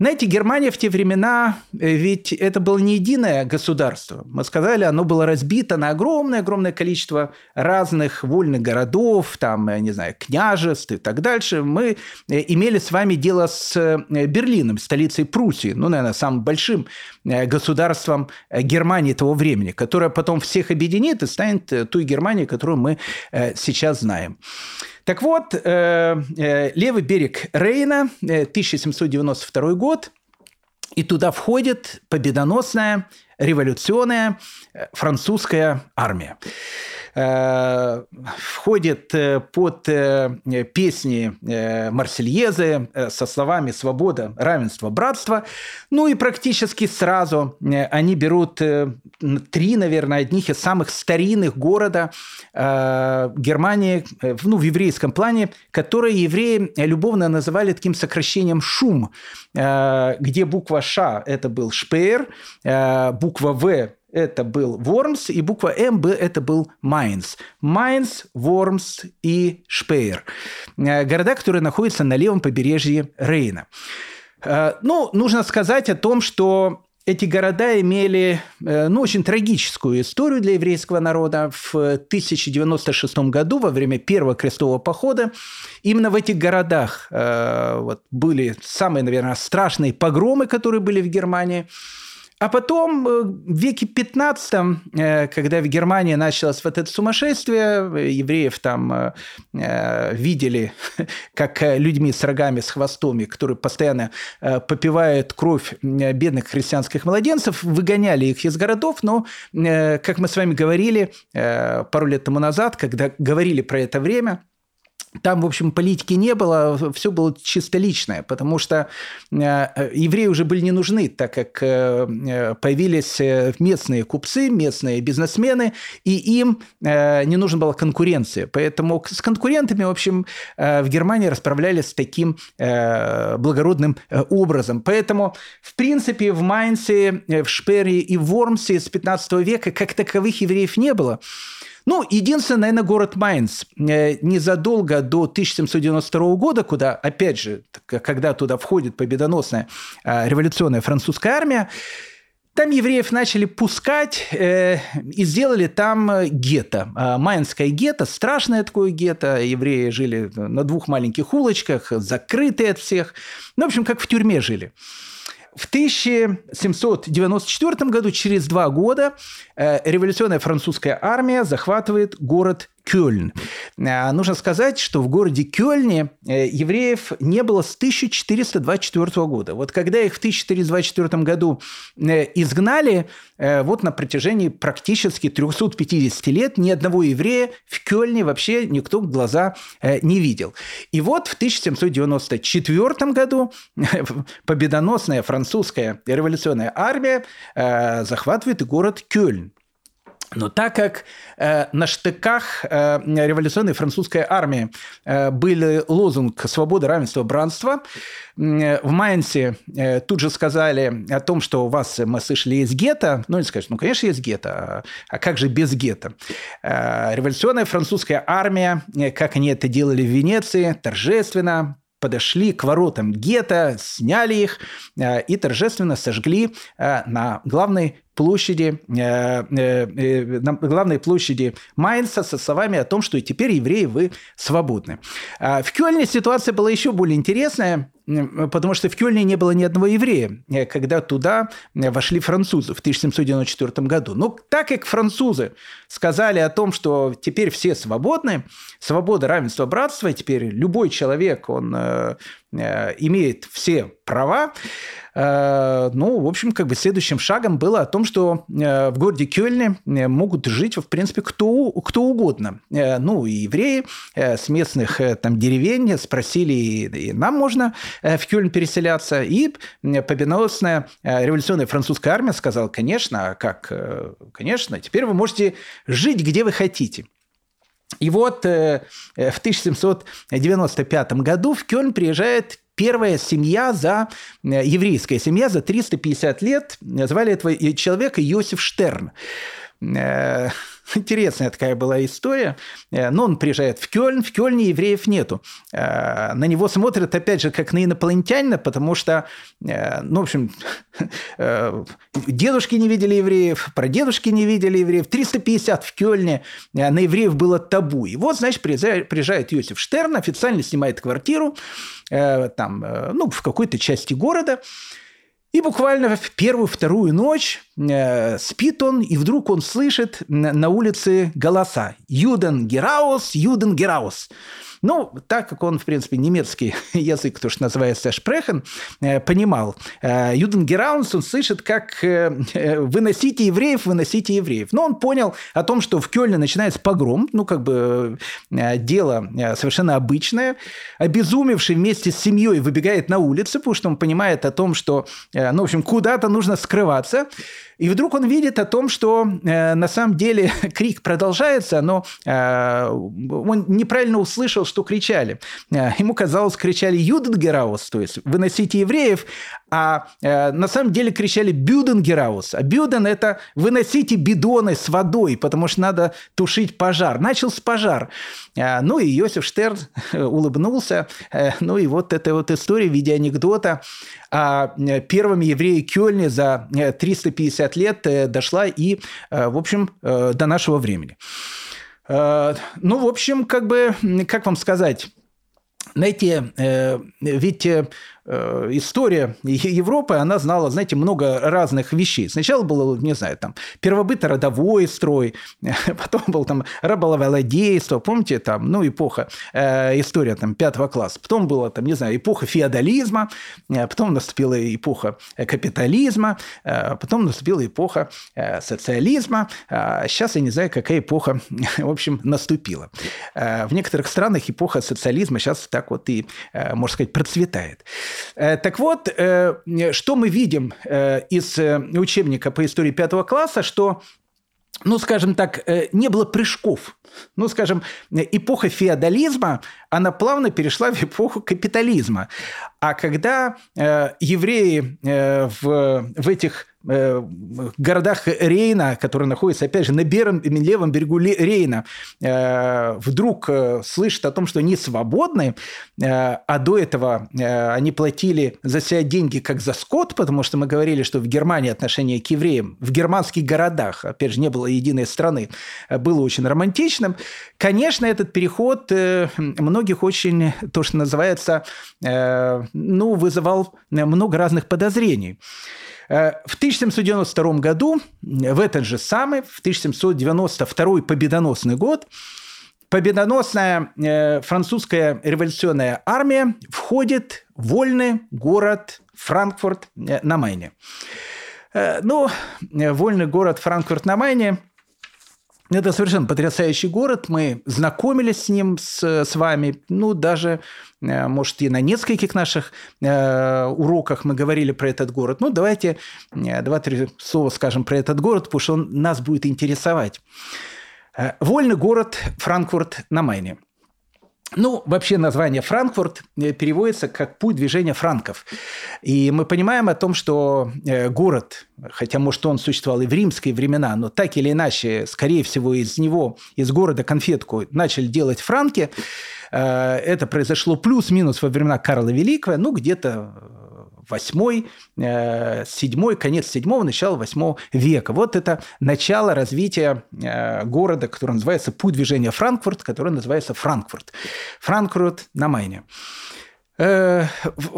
Знаете, Германия в те времена, э, ведь это было не единое государство. Мы сказали, оно было разбито на огромное-огромное количество разных вольных городов, там, я не знаю, княжеств и так дальше. Мы э, имели с вами дело с э, Берлином, столицей Пруссии, ну, наверное, самым большим государством Германии того времени, которое потом всех объединит и станет той Германией, которую мы сейчас знаем. Так вот, э, э, левый берег Рейна, 1792 э, год, и туда входит победоносная революционная французская армия. Э, входит э, под э, песни Марсельезы со словами «свобода, равенство, братство». Ну и практически сразу они берут три, наверное, одних из самых старинных города Германии, ну, в еврейском плане, которые евреи любовно называли таким сокращением «шум», где буква «ша» – это был «шпеер», буква «в» это был Вормс, и буква М это был Майнц. Майнц, Вормс и Шпеер. Э, города, которые находятся на левом побережье Рейна. Э, ну, нужно сказать о том, что эти города имели э, ну, очень трагическую историю для еврейского народа. В 1096 году, во время Первого крестового похода, именно в этих городах вот, были самые, наверное, страшные погромы, которые были в Германии – а потом э, в веке 15, э, когда в Германии началось вот это сумасшествие, э, евреев там видели как людьми с рогами, с хвостами, которые постоянно попивают кровь бедных христианских младенцев, выгоняли их из городов, но, как мы с вами говорили пару лет тому назад, когда говорили про это время, там, в общем, политики не было, все было чисто личное, потому что э, евреи уже были не нужны, так как э, появились э, местные купцы, местные бизнесмены, и им не нужна была конкуренция. Поэтому с конкурентами, в общем, в Германии расправлялись таким благородным образом. Поэтому, в принципе, в Майнце, в Шпере и в Вормсе с 15 века как таковых евреев не было. Ну, единственное, наверное, город Майнц. Незадолго до 1792 года, куда, опять же, когда туда входит победоносная революционная французская армия, там евреев начали пускать э, и сделали там э, гетто. А, Майнское гетто, страшное такое гетто. Евреи жили на двух маленьких улочках, закрытые от всех. Ну, в общем, как в тюрьме жили. В 1794 году, через два года, э, революционная французская армия захватывает город Кёльн. А, нужно сказать, что в городе Кёльне э, евреев не было с 1424 года. Вот когда их в 1424 году э, изгнали, э, вот на протяжении практически 350 лет ни одного еврея в Кёльне вообще никто глаза не видел. И вот в 1794 году победоносная французская революционная армия захватывает город Кёльн. Но так как э, на штыках э, революционной французской армии э, был лозунг «Свобода, равенство, братство», э, в Майнсе э, тут же сказали о том, что у вас, мы слышали, есть гетто. Ну, они скажут, ну, конечно, есть гетто. А, а как же без гетто? Э, революционная французская армия, э, как они это делали в Венеции, торжественно подошли к воротам гетто, сняли их э, и торжественно сожгли э, на главной площади, э, э, э, на главной площади Майнца со словами о том, что теперь евреи вы свободны. А в Кёльне ситуация была еще более интересная, потому что в Кёльне не было ни одного еврея, когда туда вошли французы в 1794 году. Но так как французы сказали о том, что теперь все свободны, свобода, равенство, братство, теперь любой человек, он имеет все права, Э, ну, в общем, как бы следующим шагом было о том, что э, в городе Кёльне э, могут жить, в принципе, кто, кто угодно. Ну, и евреи с местных там деревень спросили, и нам можно в Кёльн переселяться. И победоносная революционная французская армия сказала, конечно, а как, конечно, теперь вы можете жить, где вы хотите. И вот в 1795 году в Кёльн приезжает первая семья за, э, еврейская семья за 350 лет, звали этого человека Йосиф Штерн. Э, Интересная такая была история. Э, но он приезжает в Кёльн, в Кёльне евреев нету. Э, на него смотрят, опять же, как на инопланетянина, потому что, ну, в общем, дедушки не видели евреев, прадедушки не видели евреев. 350 в Кёльне на евреев было табу. И вот, значит, приезжает, Йосиф Штерн, официально снимает квартиру там, ну, в какой-то части города, и буквально в первую-вторую ночь спит он, и вдруг он слышит на улице голоса «Юден Гераус, Юден Гераус». Ну, так как он, в принципе, немецкий язык, то, что называется шпрехен, э, понимал, э, Юденгераунс, он слышит, как э, «выносите евреев, выносите евреев». Но он понял о том, что в Кёльне начинается погром, ну, как бы дело совершенно обычное. Обезумевший вместе с семьей выбегает на улицу, потому что он понимает о том, что, ну, в общем, куда-то нужно скрываться. И вдруг он видит о том, что э, на самом деле крик продолжается, но э, он неправильно услышал, что кричали. Э, ему казалось, кричали «Юденгераус», то есть «выносите евреев», а э, на самом деле кричали «Бюденгераус». А «Бюден» – это «выносите бидоны с водой», потому что надо тушить пожар. Начался пожар. Э, ну и Йосиф Штерн улыбнулся. Э, ну и вот эта вот история в виде анекдота о э, первом еврее Кёльне за 350 э, лет э, дошла и, в общем, до нашего времени. Ну, в общем, как бы, как вам сказать, знаете, ведь история Европы, она знала, знаете, много разных вещей. Сначала было, не знаю, там, первобыто-родовой строй, потом был там раболовладейство, помните, там, ну, эпоха, э, история там пятого класса. Потом была, там, не знаю, эпоха феодализма, э, потом наступила эпоха капитализма, э, потом наступила эпоха э, социализма. А сейчас я не знаю, какая эпоха, в общем, наступила. Э, в некоторых странах эпоха социализма сейчас так вот и, э, можно сказать, процветает. Э, так вот, э, что мы видим э, из учебника по истории пятого класса, что ну, скажем так, не было прыжков. Ну, скажем, эпоха феодализма, она плавно перешла в эпоху капитализма. А когда евреи в, в этих городах Рейна, которые находятся, опять же, на бером, левом берегу Рейна, э, вдруг э, слышат о том, что они свободны, а до этого они платили за себя деньги как за скот, потому что мы говорили, что в Германии отношение к евреям, в германских городах, опять же, не было единой страны, было очень романтичным. Конечно, этот переход многих очень, то, что называется, ну, вызывал много разных подозрений. Э, в 1792 году, в этот же самый, в 1792 победоносный год, победоносная э, французская революционная армия входит в вольный город Франкфурт э, на Майне. Ну, вольный город Франкфурт на Майне – это совершенно потрясающий город. Мы знакомились с ним, с, с вами, ну, даже, э, может, и на нескольких наших э, уроках мы говорили про этот город. Ну, давайте э, два-три слова скажем про этот город, потому что он нас будет интересовать. Э, вольный город Франкфурт на Майне – ну, вообще название Франкфурт э, переводится как «путь движения франков». И мы понимаем о том, что э, город, хотя, может, он существовал и в римские времена, но так или иначе, скорее всего, из него, из города конфетку начали делать франки. Э, это произошло плюс-минус во времена Карла Великого, ну, где-то восьмой, э, седьмой, конец седьмого, начало восьмого века. Вот это начало развития э, города, который называется «Путь движения Франкфурт», который называется Франкфурт. Франкфурт на Майне. Э,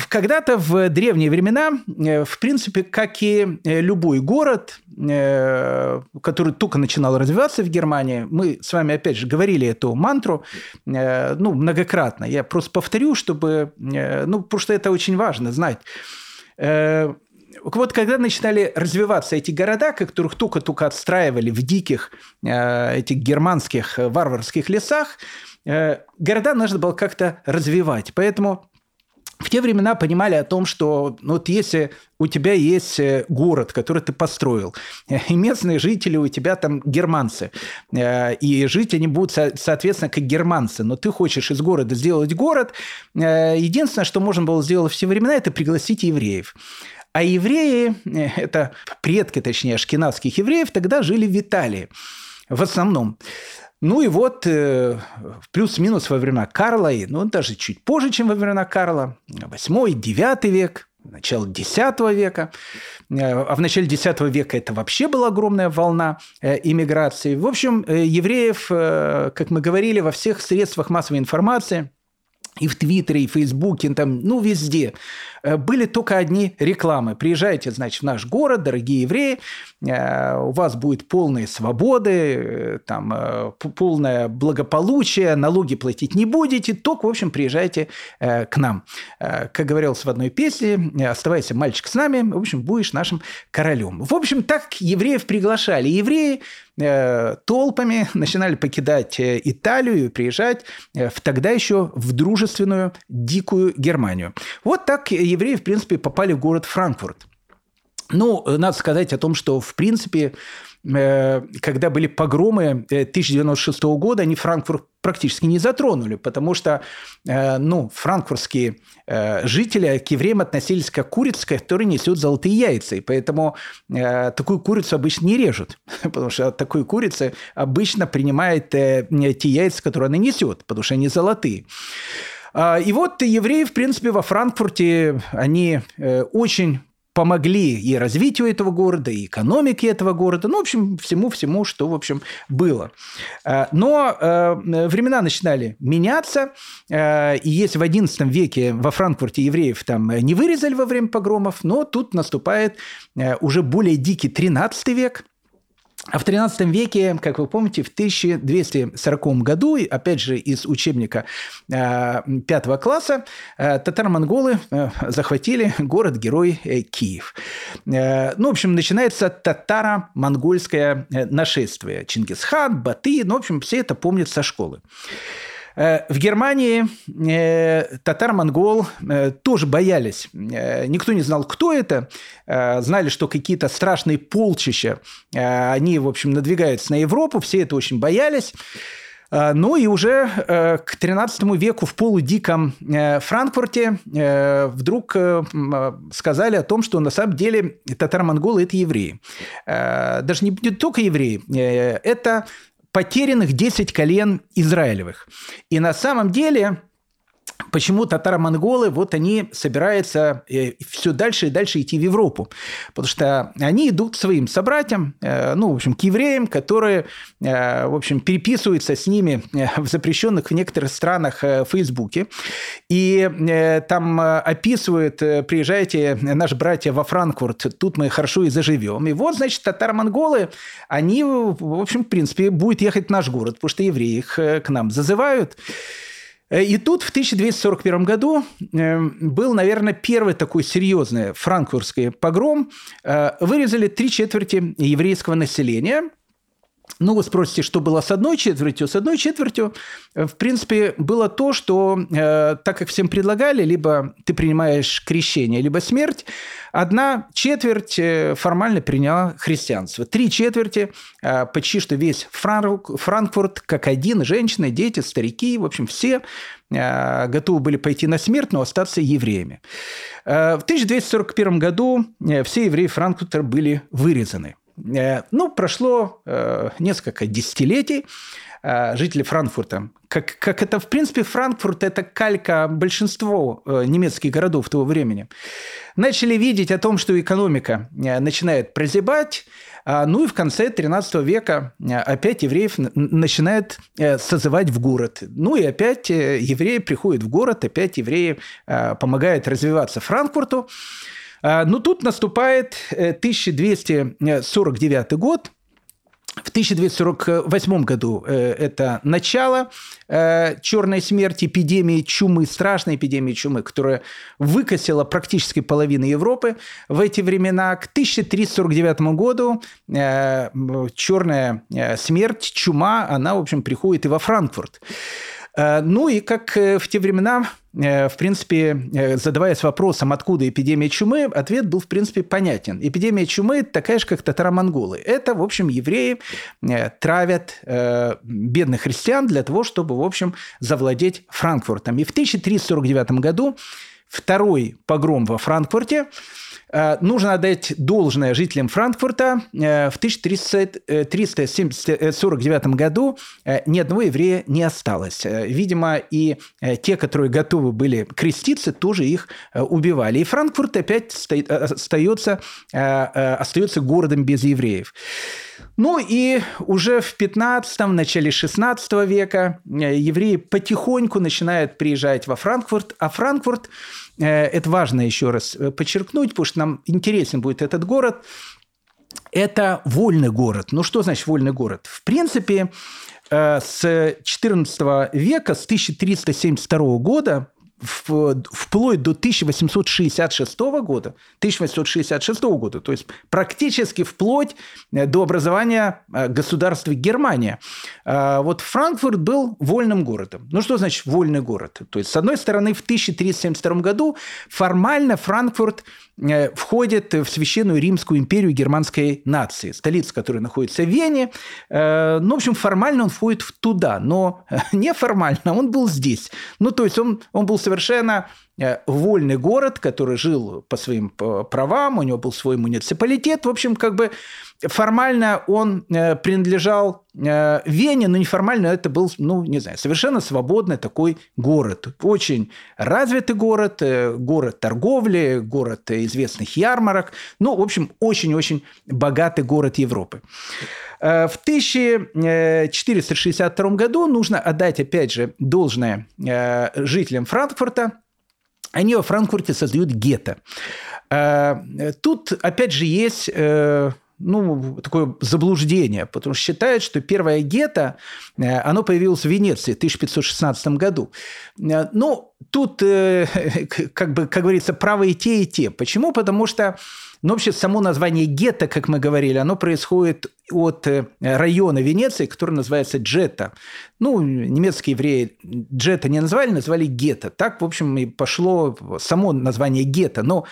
когда-то в древние времена, в принципе, как и любой город, который только начинал развиваться в Германии, мы с вами, опять же, говорили эту мантру ну, многократно. Я просто повторю, чтобы... Ну, потому что это очень важно знать. Э, вот когда начинали развиваться эти города, которых только-только отстраивали в диких э, этих германских э, варварских лесах, города нужно было как-то развивать. Поэтому в те времена понимали о том, что ну, вот если у тебя есть э, город, который ты построил, и местные жители у тебя там германцы, э, и жить они будут, соответственно, как германцы, но ты хочешь из города сделать город, э, единственное, что можно было сделать в те времена, это пригласить евреев. А евреи, это предки, точнее, ашкенадских евреев, тогда жили в Италии в основном. Ну и вот э, плюс-минус во времена Карла, и, ну даже чуть позже, чем во времена Карла, 8-9 век, начало X века. Э, а в начале X века это вообще была огромная волна э, иммиграции. В общем, евреев, как мы говорили, во всех средствах массовой информации – и в Твиттере, и в Фейсбуке, там, ну, везде. Э, были только одни рекламы. Приезжайте, значит, в наш город, дорогие евреи, э, у вас будет полные свободы, э, там, полное благополучие, налоги платить не будете, только, в общем, приезжайте к нам. Как говорилось в одной песне, оставайся, мальчик, с нами, в общем, будешь нашим королем. В общем, так евреев приглашали. Евреи толпами начинали покидать Италию и приезжать в тогда еще в дружественную дикую Германию. Вот так евреи, в принципе, попали в город Франкфурт. Ну, надо сказать о том, что, в принципе, э, когда были погромы 1096 э, года, они Франкфурт практически не затронули, потому что э, ну, франкфуртские жители к евреям относились как к курице, которая несет золотые яйца. И поэтому такую курицу обычно не режут, потому что от такой курицы обычно принимает те яйца, которые она несет, потому что они золотые. А, и вот евреи, в принципе, во Франкфурте, они э, очень помогли и развитию этого города, и экономике этого города, ну, в общем, всему-всему, что, в общем, было. А, но э, времена начинали меняться, э, и если в XI веке во Франкфурте евреев там не вырезали во время погромов, но тут наступает уже более дикий XIII век – а в XIII веке, как вы помните, в 1240 году, опять же из учебника э, пятого класса, э, татаро-монголы э, захватили город-герой Киев. Ну, в общем, начинается татаро-монгольское нашествие. Чингисхан, Баты, ну, в общем, все это помнят со школы. Э, в Германии э, татар-монгол э, тоже боялись. Никто не знал, кто это. Знали, что какие-то страшные полчища, они, в общем, надвигаются на Европу. Все это очень боялись. Ну и уже к XIII веку в полудиком Франкфурте вдруг сказали о том, что на самом деле татаро-монголы – это евреи. Даже не только евреи, это потерянных 10 колен Израилевых. И на самом деле почему татаро-монголы, вот они собираются э, все дальше и дальше идти в Европу. Потому что они идут к своим собратьям, э, ну, в общем, к евреям, которые, э, в общем, переписываются с ними в запрещенных в некоторых странах Фейсбуке. И там описывают, приезжайте, наши братья во Франкфурт, тут мы хорошо и заживем. И вот, значит, татаро-монголы, они, в общем, в принципе, будут ехать в наш город, потому что евреи их к нам зазывают. Э, и тут в 1241 году э, был, наверное, первый такой серьезный франкфуртский погром. Э, вырезали три четверти еврейского населения – ну, вы спросите, что было с одной четвертью? С одной четвертью, в принципе, было то, что э, так как всем предлагали, либо ты принимаешь крещение, либо смерть, одна четверть э, формально приняла христианство. Три четверти, э, почти что весь Франк, Франкфурт, как один, женщины, дети, старики, в общем, все э, готовы были пойти на смерть, но остаться евреями. Э, в 1241 году э, все евреи Франкфурта были вырезаны – Э, ну, прошло э, несколько десятилетий. Э, жители Франкфурта, как, как это, в принципе, Франкфурт – это калька большинства немецких городов того времени, начали видеть о том, что экономика начинает прозябать, ну и в конце XIII века опять евреев начинают созывать в город. Ну и опять евреи приходят в город, опять евреи помогают развиваться Франкфурту. А, Но ну, тут наступает 1249 э, год, в 1248 году э, это начало э, черной смерти, эпидемии чумы, страшной эпидемии чумы, которая выкосила практически половину Европы в эти времена. К 1349 году черная смерть, чума, она, в общем, приходит и во Франкфурт. Э, ну и как э, в те времена, э, в принципе, задаваясь вопросом, откуда эпидемия чумы, ответ был, в принципе, понятен. Эпидемия чумы такая же, как татаро-монголы. Это, в общем, евреи травят бедных христиан для того, чтобы, в общем, завладеть Франкфуртом. И в 1349 году второй погром во Франкфурте – нужно отдать должное жителям Франкфурта. Э, в 1349 году э, ни одного еврея не осталось. Видимо, и те, которые готовы были креститься, тоже их убивали. И Франкфурт опять остается, остается городом без евреев. Ну и уже в 15 начале 16 века евреи потихоньку начинают приезжать во Франкфурт, а Франкфурт Э, это важно еще раз э, подчеркнуть, потому что нам интересен будет этот город, это вольный город. Ну, что значит вольный город? В принципе, э, с XIV века, с 1372 года вплоть до 1866 года, 1866 года, то есть практически вплоть э, до образования э, государства Германия. А, вот Франкфурт был вольным городом. Ну, что значит вольный город? То есть, с одной стороны, в 1372 году формально Франкфурт Э, входит в Священную Римскую империю германской нации, столица которой находится в Вене. Э, ну, в общем, формально он входит в туда, но неформально он был здесь. Ну, то есть он, он был совершенно вольный город, который жил по своим правам, у него был свой муниципалитет. В общем, как бы формально он э, принадлежал э, Вене, но неформально это был, ну, не знаю, совершенно свободный такой город. Очень развитый город, город торговли, город известных ярмарок. Ну, в общем, очень-очень богатый город Европы. В 1462 году нужно отдать, опять же, должное жителям Франкфурта – они во Франкфурте создают гетто. Э, тут, опять же, есть э, ну, такое заблуждение, потому что считают, что первое гетто, э, оно появилось в Венеции в 1516 году. Ну, тут, как бы, как говорится, правы и те, и те. Почему? Потому что, ну, вообще, само название гетто, как мы говорили, оно происходит от района Венеции, который называется Джетта. Ну, немецкие евреи Джетта не назвали, назвали гетто. Так, в общем, и пошло само название гетто. Но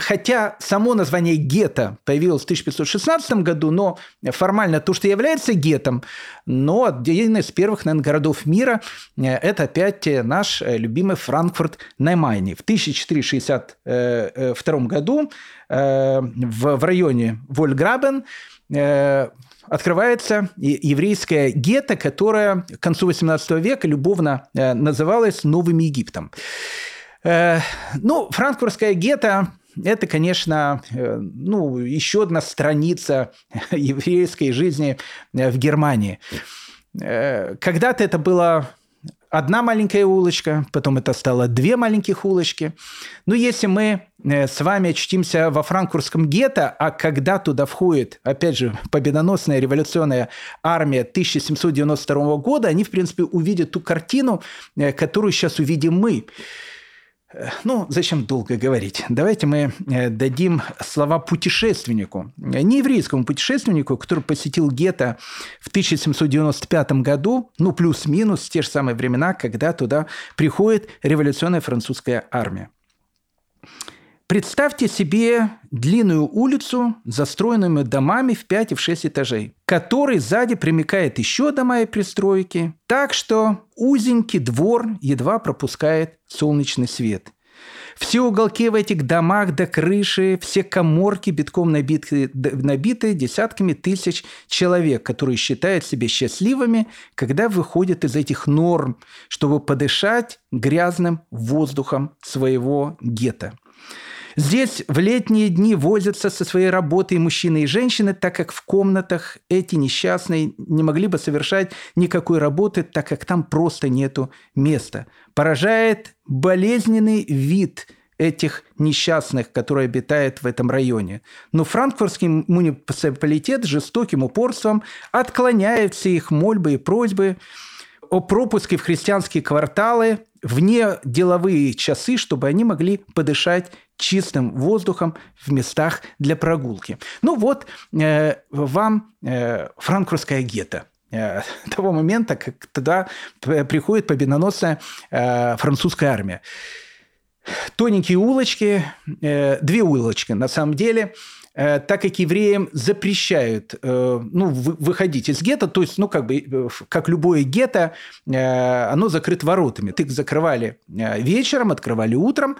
хотя само название гетто появилось в 1516 году, но формально то, что является гетом, но один из первых, наверное, городов мира – это опять наш любимый Франкфурт на Майне. В 1462 году в районе Вольграбен открывается еврейская гетто, которая к концу XVIII века любовно называлась Новым Египтом. Э, ну, франкфуртская гетто это, конечно, э, ну, еще одна страница еврейской жизни э, в Германии. Когда-то это была одна маленькая улочка, потом это стало две маленьких улочки. Но если мы с вами очтимся во франкфуртском гетто, а когда туда входит, опять же, победоносная революционная армия 1792 года, они, в принципе, увидят ту картину, которую сейчас увидим мы – ну, зачем долго говорить? Давайте мы э, дадим слова путешественнику, не еврейскому путешественнику, который посетил гетто в 1795 году, ну, плюс-минус, те же самые времена, когда туда приходит революционная французская армия. Представьте себе длинную улицу, застроенную домами в 5 и в 6 этажей, которой сзади примыкает еще дома и пристройки, так что узенький двор едва пропускает солнечный свет. Все уголки в этих домах до крыши, все коморки битком набиты, набиты десятками тысяч человек, которые считают себя счастливыми, когда выходят из этих норм, чтобы подышать грязным воздухом своего гетто. Здесь в летние дни возятся со своей работой мужчины и женщины, так как в комнатах эти несчастные не могли бы совершать никакой работы, так как там просто нету места. Поражает болезненный вид этих несчастных, которые обитают в этом районе. Но франкфуртский муниципалитет жестоким упорством отклоняет все их мольбы и просьбы о пропуске в христианские кварталы вне деловые часы, чтобы они могли подышать чистым воздухом в местах для прогулки. Ну вот э, вам э, франкфуртская гетто э, того момента, как туда приходит победоносная э, французская армия. Тоненькие улочки, э, две улочки на самом деле – так как евреям запрещают э, ну, выходить из гетто, то есть, ну, как бы, э, как любое гетто, оно закрыто воротами. Их закрывали вечером, открывали утром,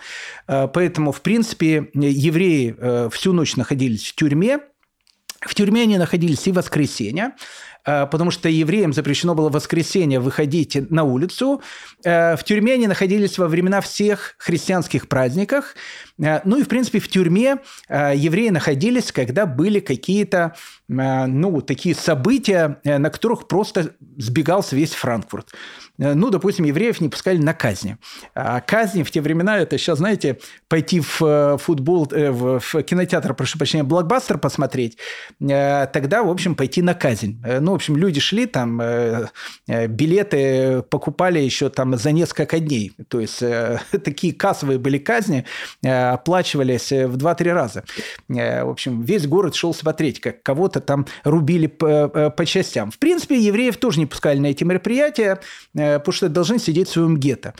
поэтому, в принципе, евреи всю ночь находились в тюрьме, в тюрьме они находились и в воскресенье. Э, потому что евреям запрещено было в воскресенье выходить на улицу. Э, в тюрьме они находились во времена всех христианских праздников. Э, ну и, в принципе, в тюрьме евреи находились, когда были какие-то, ну, такие события, на которых просто сбегался весь Франкфурт. Ну, допустим, евреев не пускали на казни. А казни в те времена, это сейчас, знаете, пойти в футбол, в кинотеатр, прошу прощения, блокбастер посмотреть, тогда, в общем, пойти на казнь. Ну, в общем, люди шли там, билеты покупали еще там за несколько дней. То есть, такие кассовые были казни, оплачивались в 2-3 раза. В общем, весь город шел смотреть, как кого-то там рубили по, по частям. В принципе, евреев тоже не пускали на эти мероприятия, Э, потому что должны сидеть в своем гетто.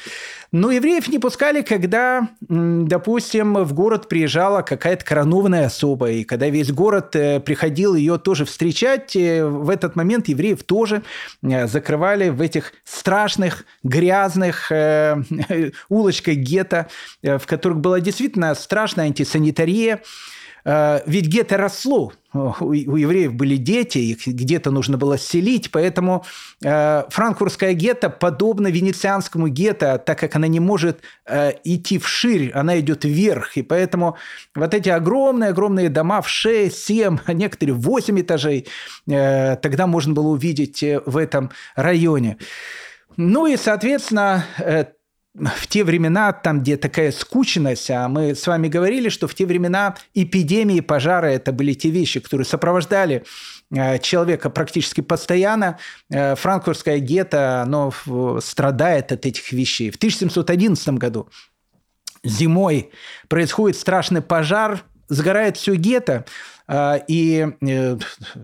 Но евреев не пускали, когда, допустим, в город приезжала какая-то коронованная особа, и когда весь город э, приходил ее тоже встречать, э, в этот момент евреев тоже закрывали в этих страшных, грязных улочках гетто, в которых была действительно страшная антисанитария, Э, ведь гетто росло, у евреев были дети, их где-то нужно было селить, поэтому э, франкфуртская гетто подобно венецианскому гетто, так как она не может э, идти вширь, она идет вверх, и поэтому вот эти огромные-огромные дома в 6, 7, а некоторые 8 этажей тогда можно было увидеть в этом районе. Ну и, соответственно, в те времена, там, где такая скученность, а мы с вами говорили, что в те времена эпидемии, пожары – это были те вещи, которые сопровождали э, человека практически постоянно. Э, франкфуртское гетто, оно страдает от этих вещей. В 1711 году зимой происходит страшный пожар, сгорает все гетто, и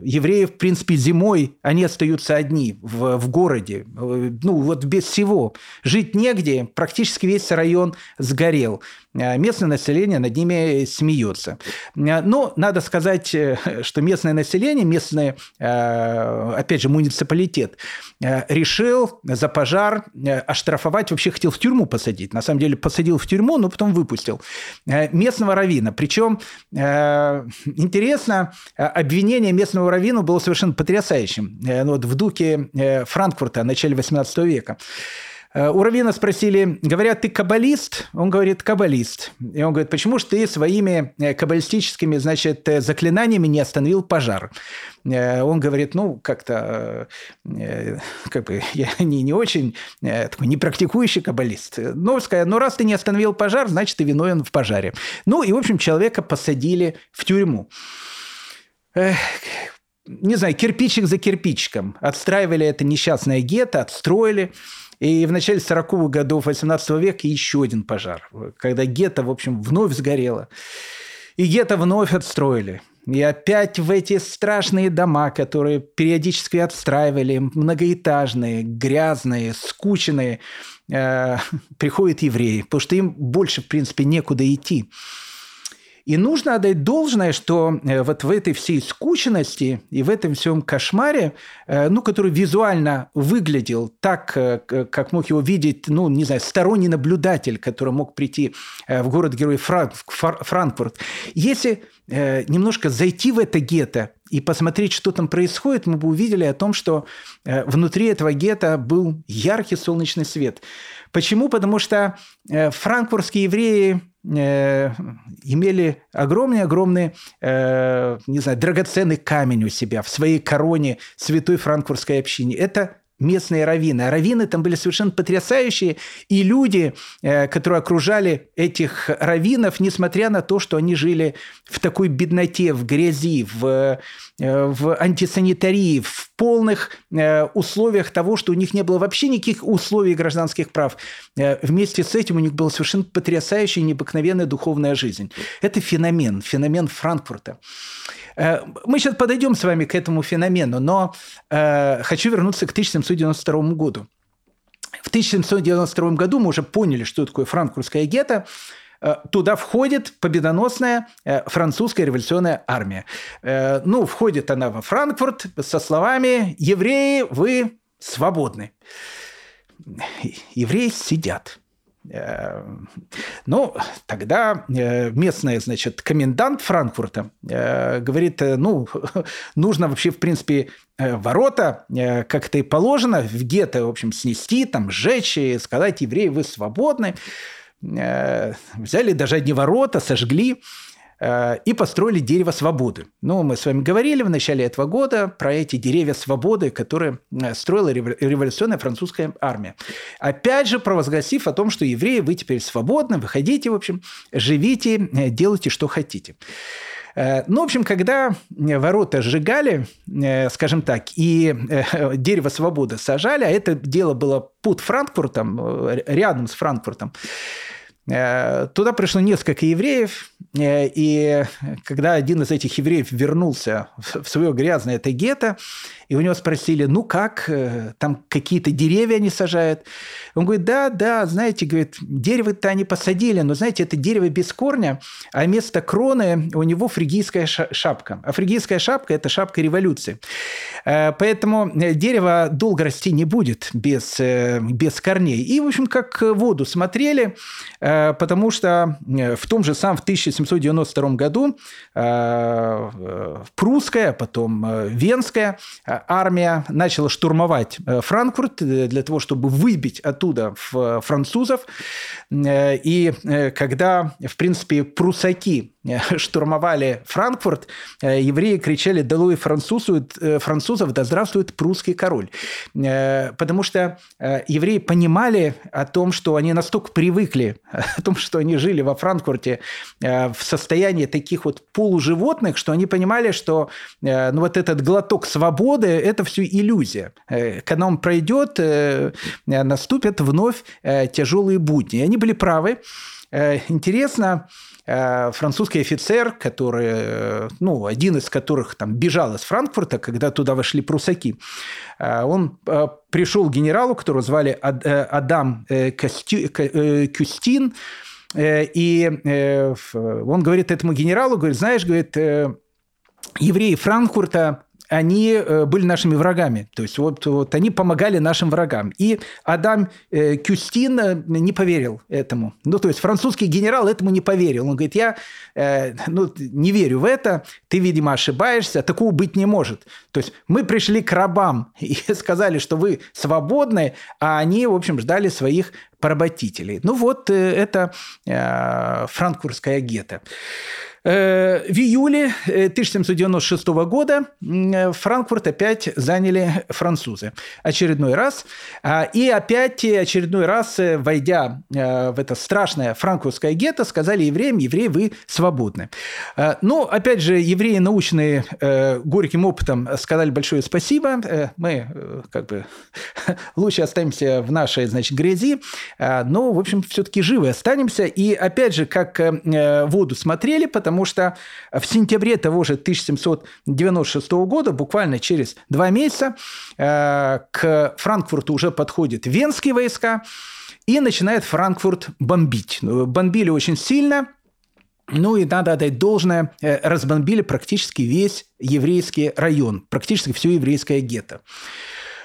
евреи, в принципе, зимой, они остаются одни в, в городе, ну, вот без всего. Жить негде, практически весь район сгорел. Местное население над ними смеется. Но надо сказать, что местное население, местное, опять же, муниципалитет решил за пожар оштрафовать, вообще хотел в тюрьму посадить. На самом деле посадил в тюрьму, но потом выпустил. Местного равина. Причем интересно, обвинение местного равина было совершенно потрясающим. Ну вот в духе Франкфурта в начале 18 века. Э, у Равина спросили, говорят, ты каббалист? Он говорит, каббалист. И он говорит, почему же ты своими э, каббалистическими, значит, э, заклинаниями не остановил пожар? Он говорит, ну, как-то, как бы, я не, не очень такой непрактикующий каббалист. Ну, сказать, ну, раз ты не остановил пожар, значит, ты виновен в пожаре. Ну, и, в общем, человека посадили в тюрьму не знаю, кирпичик за кирпичиком. Отстраивали это несчастное гетто, отстроили. И в начале 40-х годов 18 века еще один пожар, когда гетто, в общем, вновь сгорело. И гетто вновь отстроили. И опять в эти страшные дома, которые периодически отстраивали, многоэтажные, грязные, скученные, э, приходят евреи, потому что им больше, в принципе, некуда идти. И нужно отдать должное, что э, вот в этой всей скученности и в этом всем кошмаре, э, ну, который визуально выглядел так, э, как мог его видеть, ну, не знаю, сторонний наблюдатель, который мог прийти в город-герой Франкфурт, если немножко зайти в это гетто и посмотреть, что там происходит, мы бы увидели о том, что внутри этого гетто был яркий солнечный свет. Почему? Потому что франкфуртские евреи имели огромный-огромный, э, не знаю, драгоценный камень у себя в своей короне святой франкфуртской общине. Это местные раввины. А раввины там были совершенно потрясающие. И люди, э, которые окружали этих раввинов, несмотря на то, что они жили в такой бедноте, в грязи, в, в антисанитарии, в полных э, условиях того, что у них не было вообще никаких условий гражданских прав. Э, вместе с этим у них была совершенно потрясающая, необыкновенная духовная жизнь. Это феномен, феномен Франкфурта. Э, мы сейчас подойдем с вами к этому феномену, но хочу вернуться к 1792 году. В 1792 году мы уже поняли, что такое франкфуртская гетто – Э, туда входит победоносная э, французская революционная армия. Э, ну, входит она во Франкфурт со словами «Евреи, вы свободны». Евреи сидят. Ну, тогда местный, значит, комендант Франкфурта говорит, ну, нужно вообще, в принципе, ворота, как это и положено, в гетто, в общем, снести, там, сжечь и сказать, евреи, вы свободны. Э, взяли даже одни ворота, сожгли э, и построили дерево свободы. Ну, мы с вами говорили в начале этого года про эти деревья свободы, которые э, строила революционная французская армия. Опять же, провозгласив о том, что евреи, вы теперь свободны, выходите, в общем, живите, делайте, что хотите. Ну, в общем, когда ворота сжигали, скажем так, и дерево свободы сажали, а это дело было под Франкфуртом, рядом с Франкфуртом, Э, туда пришло несколько евреев, э, и когда один из этих евреев вернулся в свое грязное это гетто, и у него спросили, ну как, э, там какие-то деревья они сажают. Он говорит, да, да, знаете, говорит, дерево-то они посадили, но, знаете, это дерево без корня, а вместо кроны у него фригийская шапка. А фригийская шапка – это шапка революции. Э, поэтому дерево долго расти не будет без, э, без корней. И, в общем, как воду смотрели, потому что в том же самом в 1792 году прусская, потом венская армия начала штурмовать э, Франкфурт э, для того, чтобы выбить оттуда французов. Э, и когда, в принципе, прусаки штурмовали Франкфурт, евреи кричали «Долой французов, французов, да здравствует прусский король!» Потому что евреи понимали о том, что они настолько привыкли, о том, что они жили во Франкфурте в состоянии таких вот полуживотных, что они понимали, что ну, вот этот глоток свободы – это все иллюзия. Когда он пройдет, наступят вновь тяжелые будни. И они были правы. интересно, французский офицер, который, ну, один из которых там бежал из Франкфурта, когда туда вошли прусаки, он пришел к генералу, которого звали Адам Кюстин, и он говорит этому генералу, говорит, знаешь, говорит, евреи Франкфурта они э, были нашими врагами. То есть вот, вот они помогали нашим врагам. И Адам э, Кюстин э, не поверил этому. Ну, то есть французский генерал этому не поверил. Он говорит, я ну, не верю в это, ты, видимо, ошибаешься, такого быть не может. То есть мы пришли к рабам и сказали, что вы свободны, а они, в общем, ждали своих поработителей. Ну вот это франкфуртская гетто. Э, в июле 1796 э, года э, Франкфурт опять заняли французы. Очередной раз. А, и опять очередной раз, войдя в это страшное франкфуртское гетто, сказали евреям, евреи, вы свободны. Но, опять же, евреи, научные горьким опытом, сказали большое спасибо. Мы как бы лучше останемся в нашей, значит, грязи, но, в общем, все-таки живы останемся. И, опять же, как воду смотрели, потому потому что в сентябре того же 1796 года, буквально через два месяца, э, к Франкфурту уже подходят венские войска, и начинает Франкфурт бомбить. Ну, бомбили очень сильно, ну и надо отдать должное, э, разбомбили практически весь еврейский район, практически все еврейское гетто.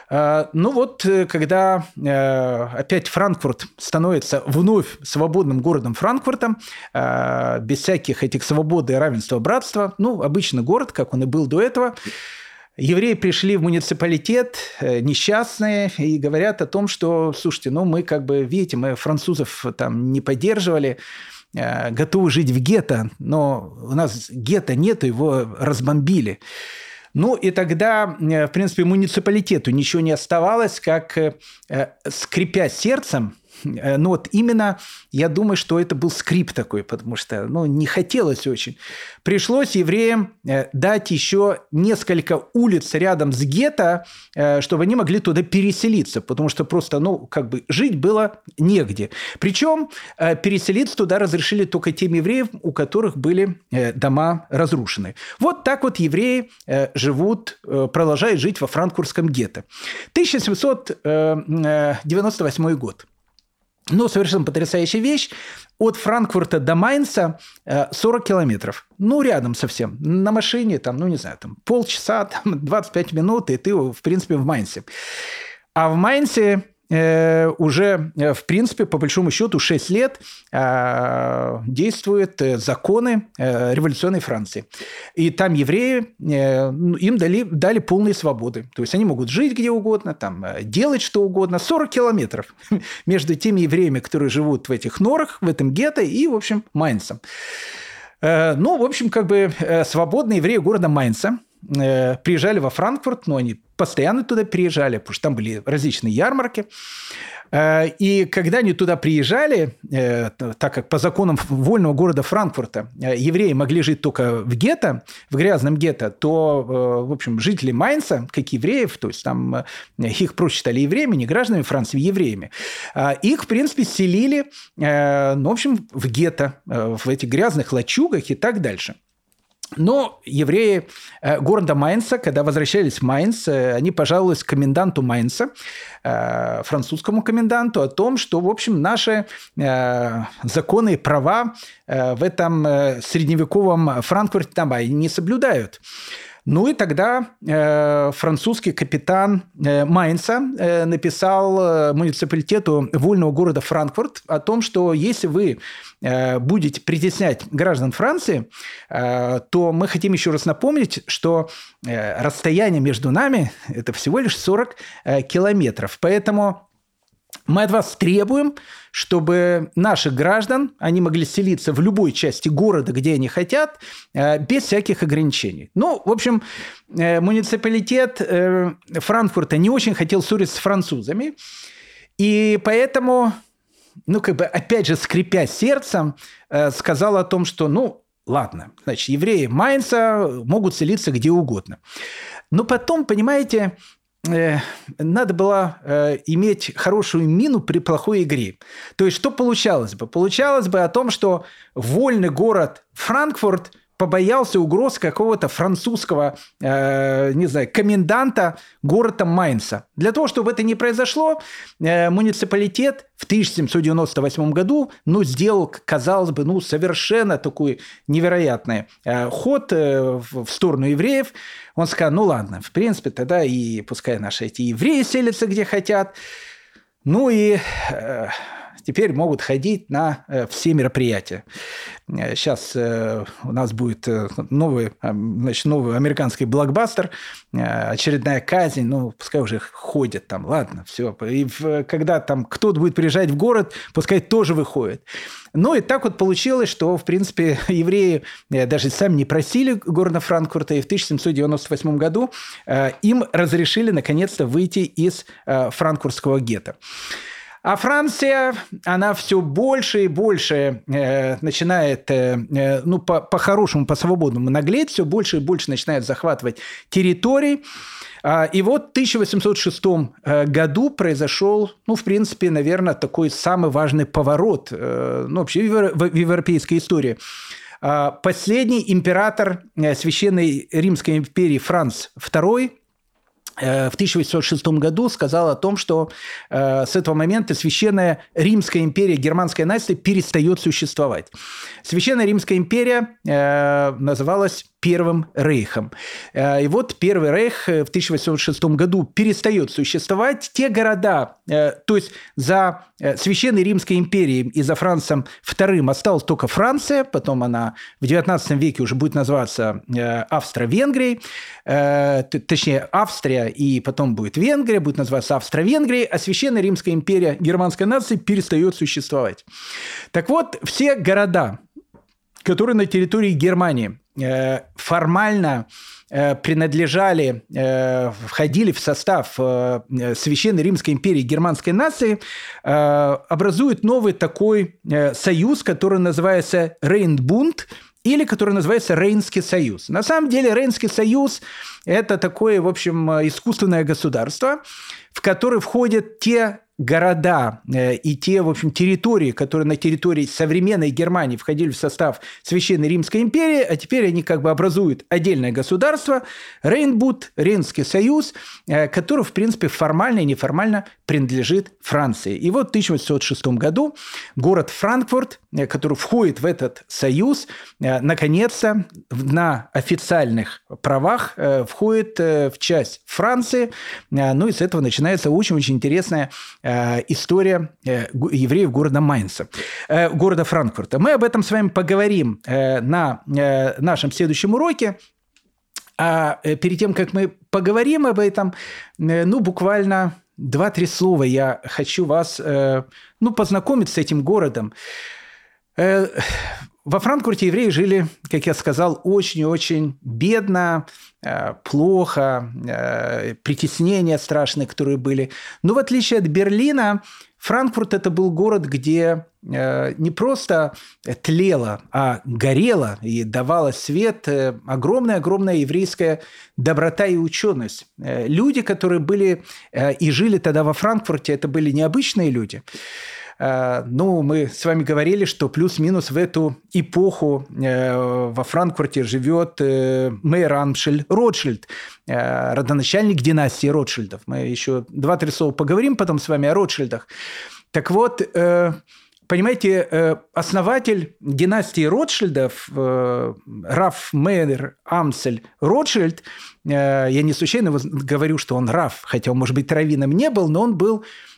А, ну вот, э, когда э, опять Франкфурт становится вновь свободным городом Франкфуртом, а, без всяких этих свободы, равенства, братства, ну, обычный город, как он и был до этого, Евреи пришли в муниципалитет э, несчастные и говорят о том, что, слушайте, ну мы как бы, видите, мы французов там не поддерживали, готовы жить в гетто, но у нас гетто нет, его разбомбили. Ну и тогда, э, в принципе, муниципалитету ничего не оставалось, как, э, скрипя сердцем, Э, ну вот именно, я думаю, что это был скрип такой, потому что ну, не хотелось очень. Пришлось евреям э, дать еще несколько улиц рядом с гетто, э, чтобы они могли туда переселиться, потому что просто, ну, как бы жить было негде. Причем переселиться туда разрешили только тем евреям, у которых были дома разрушены. Вот так вот евреи живут, продолжают жить во франкфуртском гетто. 1798 год. Ну, совершенно потрясающая вещь. От Франкфурта до Майнца 40 э, километров. Ну, рядом совсем. На машине, там, ну, не знаю, там полчаса, там, 25 минут, и ты, в принципе, в Майнце. А в Майнце Э, уже, э, в принципе, по большому счету, 6 лет э, действуют законы революционной Франции. И там евреи, ну, им дали, дали полные свободы. То есть они могут жить где угодно, там, делать что угодно. 40 километров между теми евреями, которые живут в этих норах, в этом гетто, и, в общем, Майнцем. Ну, в общем, как бы свободные евреи города Майнца приезжали во Франкфурт, но они постоянно туда приезжали, потому что там были различные ярмарки. Э, и когда они туда приезжали, э, так как по законам вольного города Франкфурта э, евреи могли жить только в гетто, в грязном гетто, то, в общем, жители Майнца, как евреев, то есть там их проще считали евреями, не гражданами Франции, евреями, их, в принципе, селили, ну, в общем, в гетто, в этих грязных лачугах и так дальше. Но евреи э, города Майнца, когда возвращались в Майнц, э, они пожаловались коменданту Майнца, э, французскому коменданту, о том, что, в общем, наши законы и права в этом средневековом Франкфурте там не соблюдают. Ну и тогда э, французский капитан э, Майнца э, написал э, муниципалитету вольного города Франкфурт о том, что если вы э, будете притеснять граждан Франции, э, то мы хотим еще раз напомнить, что э, расстояние между нами – это всего лишь 40 э, километров. Поэтому мы от вас требуем, чтобы наших граждан, они могли селиться в любой части города, где они хотят, э, без всяких ограничений. Ну, в общем, э, муниципалитет э, Франкфурта не очень хотел ссориться с французами, и поэтому, ну, как бы, опять же, скрипя сердцем, сказал о том, что, ну, ладно, значит, евреи Майнца могут селиться где угодно. Но потом, понимаете, надо было э, иметь хорошую мину при плохой игре. То есть, что получалось бы? Получалось бы о том, что вольный город Франкфурт – побоялся угроз какого-то французского, э, не знаю, коменданта города Майнца. Для того, чтобы это не произошло, э, муниципалитет в 1798 году, ну, сделал, казалось бы, ну, совершенно такой невероятный э, ход э, в, в сторону евреев. Он сказал, ну, ладно, в принципе, тогда и пускай наши эти евреи селятся где хотят. Ну и э, теперь могут ходить на э, все мероприятия. Сейчас э, у нас будет э, новый, значит, новый американский блокбастер, очередная казнь, ну, пускай уже ходят там, ладно, все. И когда там кто-то будет приезжать в город, пускай тоже выходит. Ну и так вот получилось, что, в принципе, евреи даже сами не просили города Франкфурта, и в 1798 году им разрешили наконец-то выйти из франкфуртского гетто. А Франция, она все больше и больше э, начинает, э, э ну, по- по-хорошему, по-свободному наглеть, все больше и больше начинает захватывать территории. А, и вот в 1806 э, году произошел, ну, в принципе, наверное, такой самый важный поворот, э, ну, вообще в европейской истории. А, последний император э, Священной Римской империи Франц II в 1806 году сказал о том, что э, с этого момента Священная Римская империя, германская нация перестает существовать. Священная Римская империя э, называлась Первым Рейхом. Э, и вот Первый Рейх э, в 1806 году перестает существовать. Те города, э, то есть за Священной Римской империей и за Францем II осталась только Франция, потом она в XIX веке уже будет называться Австро-Венгрией, точнее Австрия и потом будет Венгрия, будет называться Австро-Венгрией, а Священная Римская империя германской нации перестает существовать. Так вот, все города, которые на территории Германии формально э, принадлежали, э, входили в состав Священной Римской империи германской нации, образуют новый такой союз, который называется Рейнбунд, или который называется Рейнский союз. На самом деле Рейнский союз – это такое, в общем, искусственное государство, в которое входят те города э, и те, в общем, территории, которые на территории современной Германии входили в состав Священной Римской империи, а теперь они как бы образуют отдельное государство, Рейнбуд, Рейнский союз, э, который, в принципе, формально и неформально принадлежит Франции. И вот в 1806 году город Франкфурт, э, который входит в этот союз, наконец-то на официальных правах входит в часть Франции. Ну и с этого начинается очень-очень интересная Э, история э, евреев города Майнца, э, города Франкфурта. Мы об этом с вами поговорим на нашем следующем уроке. А перед тем, как мы поговорим об этом, ну, буквально два-три слова я хочу вас, ну, познакомить с этим городом. Во Франкфурте евреи жили, как я сказал, очень-очень бедно, э, плохо, э, притеснения страшные, которые были. Но в отличие от Берлина, Франкфурт – это был город, где э, не просто тлело, а горело и давала свет огромная-огромная еврейская доброта и ученость. Люди, которые были и жили тогда во Франкфурте, это были необычные люди – Э, ну, мы с вами говорили, что плюс-минус в эту эпоху э, во Франкфурте живет э, мэр Амшель Ротшильд, родоначальник династии Ротшильдов. Мы еще два-три слова поговорим потом с вами о Ротшильдах. Так вот, понимаете, основатель династии Ротшильдов, Раф Мейер Амсель Ротшильд, я не случайно говорю, что он Раф, хотя он, может быть, раввином не был, но он был Э,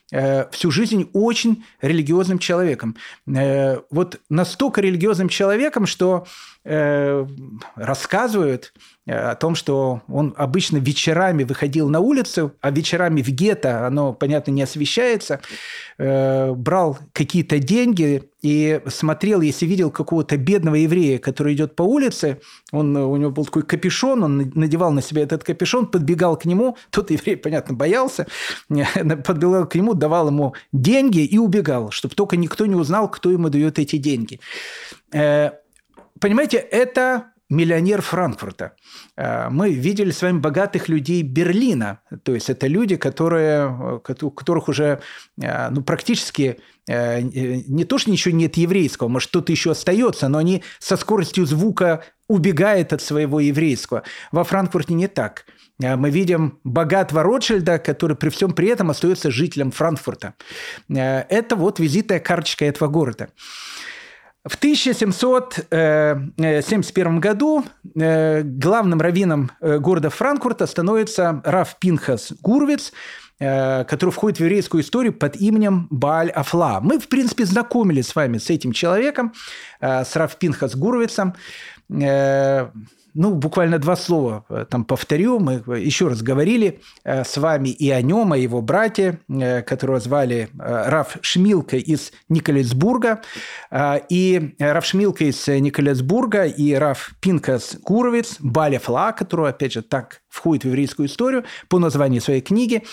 всю жизнь очень религиозным человеком. Э, вот настолько религиозным человеком, что э, рассказывают о том, что он обычно вечерами выходил на улицу, а вечерами в гетто, оно, понятно, не освещается, брал какие-то деньги и смотрел, если видел какого-то бедного еврея, который идет по улице, он, у него был такой капюшон, он надевал на себя этот капюшон, подбегал к нему, тот еврей, понятно, боялся, подбегал к нему, давал ему деньги и убегал, чтобы только никто не узнал, кто ему дает эти деньги. Э, понимаете, это миллионер Франкфурта. Э, мы видели с вами богатых людей Берлина. То есть это люди, которые, э, у которых уже э, ну, практически не то, что ничего нет еврейского, может, что-то еще остается, но они со скоростью звука убегают от своего еврейского. Во Франкфурте не так. Мы видим богатого Ротшильда, который при всем при этом остается жителем Франкфурта. Это вот визитная карточка этого города. В 1771 году э, главным раввином э, города Франкфурта становится Раф Пинхас Гурвиц, э, который входит в еврейскую историю под именем Бааль Афла. Мы, в принципе, знакомились с вами с этим человеком, с Раф Пинхас Гурвицем ну, буквально два слова э, там повторю. Мы еще раз говорили э, с вами и о нем, о его брате, э, которого звали Раф Шмилка из Николесбурга. И Раф Шмилка из Николесбурга и Раф Пинкас Гуровец, Балефла, который, опять же, так входит в еврейскую историю по названию своей книги,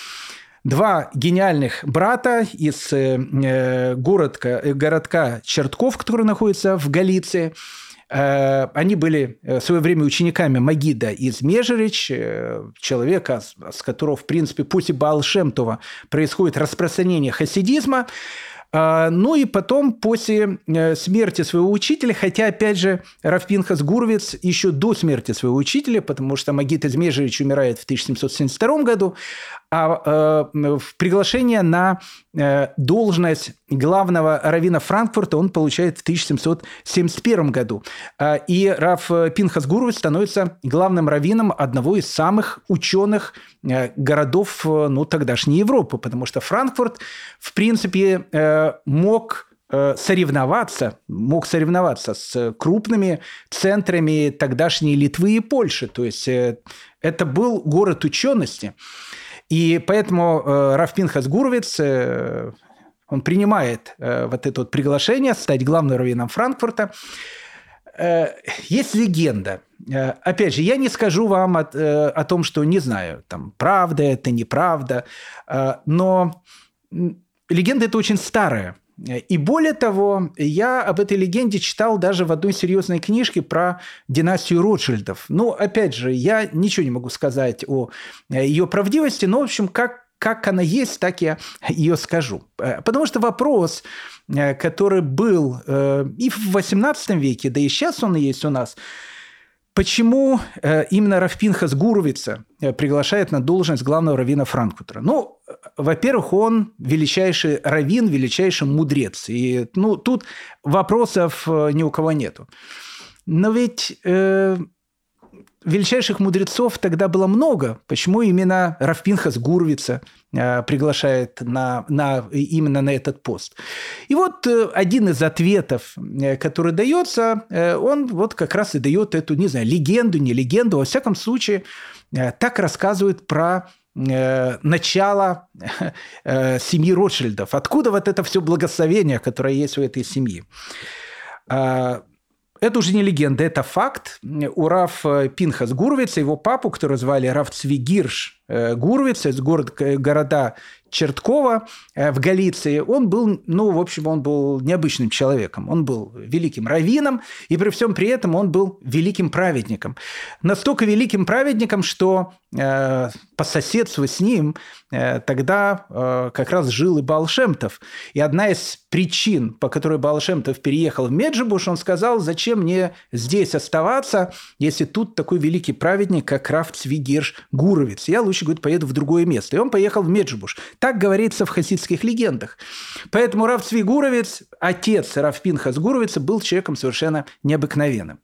два гениальных брата из городка, городка Чертков, который находится в Галиции – они были э, в свое время учениками Магида из Межерич, э, человека, с которого, в принципе, пусть и Баалшемтова происходит распространение хасидизма. Ну и потом, после смерти своего учителя, хотя, опять же, Рафпинхас Гурвиц еще до смерти своего учителя, потому что Магит из Межерич умирает в 1772 году, а э, приглашение на э, должность главного равина Франкфурта он получает в 1771 году. Э, и Раф Пинхас Гурович становится главным раввином одного из самых ученых э, городов э, ну, тогдашней Европы, потому что Франкфурт, в принципе, э, мог э, соревноваться, мог соревноваться с крупными центрами тогдашней Литвы и Польши. То есть это был город учености. И поэтому э, Раф Пинхас Гуровец, э, он принимает э, вот это вот приглашение стать главным раввином Франкфурта. Э, есть легенда. Э, опять же, я не скажу вам от, э, о том, что не знаю, там, правда это, неправда, э, но легенда это очень старая. И более того, я об этой легенде читал даже в одной серьезной книжке про династию Ротшильдов. Ну, опять же, я ничего не могу сказать о э, ее правдивости, но, в общем, как, как она есть, так я ее скажу. Э, потому что вопрос, э, который был и в XVIII веке, да и сейчас он есть у нас – Почему э, именно Рафпинхас Гуровица э, приглашает на должность главного раввина Франкфурта? Ну, во-первых, он величайший раввин, величайший мудрец. И ну, тут вопросов э, ни у кого нету. Но ведь э, величайших мудрецов тогда было много. Почему именно Рафпинхас Гурвица э, приглашает на, на, именно на этот пост? И вот э, один из ответов, э, который дается, он вот как раз и дает эту, не знаю, легенду, не легенду, во всяком случае, так рассказывает про начало семьи Ротшильдов. Откуда вот это все благословение, которое есть у этой семьи? А, это уже не легенда, это факт. У Раф Пинхас Гурвица, его папу, которого звали Раф Цвигирш э, Гурвиц, из город, города Черткова э, в Галиции, он был, ну, в общем, он был необычным человеком. Он был великим раввином, и при всем при этом он был великим праведником. Настолько великим праведником, что э, по соседству с ним э, тогда э, как раз жил и Балшемтов. И одна из причин, по которой Балшемтов переехал в Меджибуш, он сказал, зачем мне здесь оставаться, если тут такой великий праведник, как Раф Цвигирш Гуровец. Я лучше, говорит, поеду в другое место. И он поехал в Меджибуш. Так говорится в хасидских легендах. Поэтому Рав Цвигуровец, отец Рав Пинхас Гуровица, был человеком совершенно необыкновенным.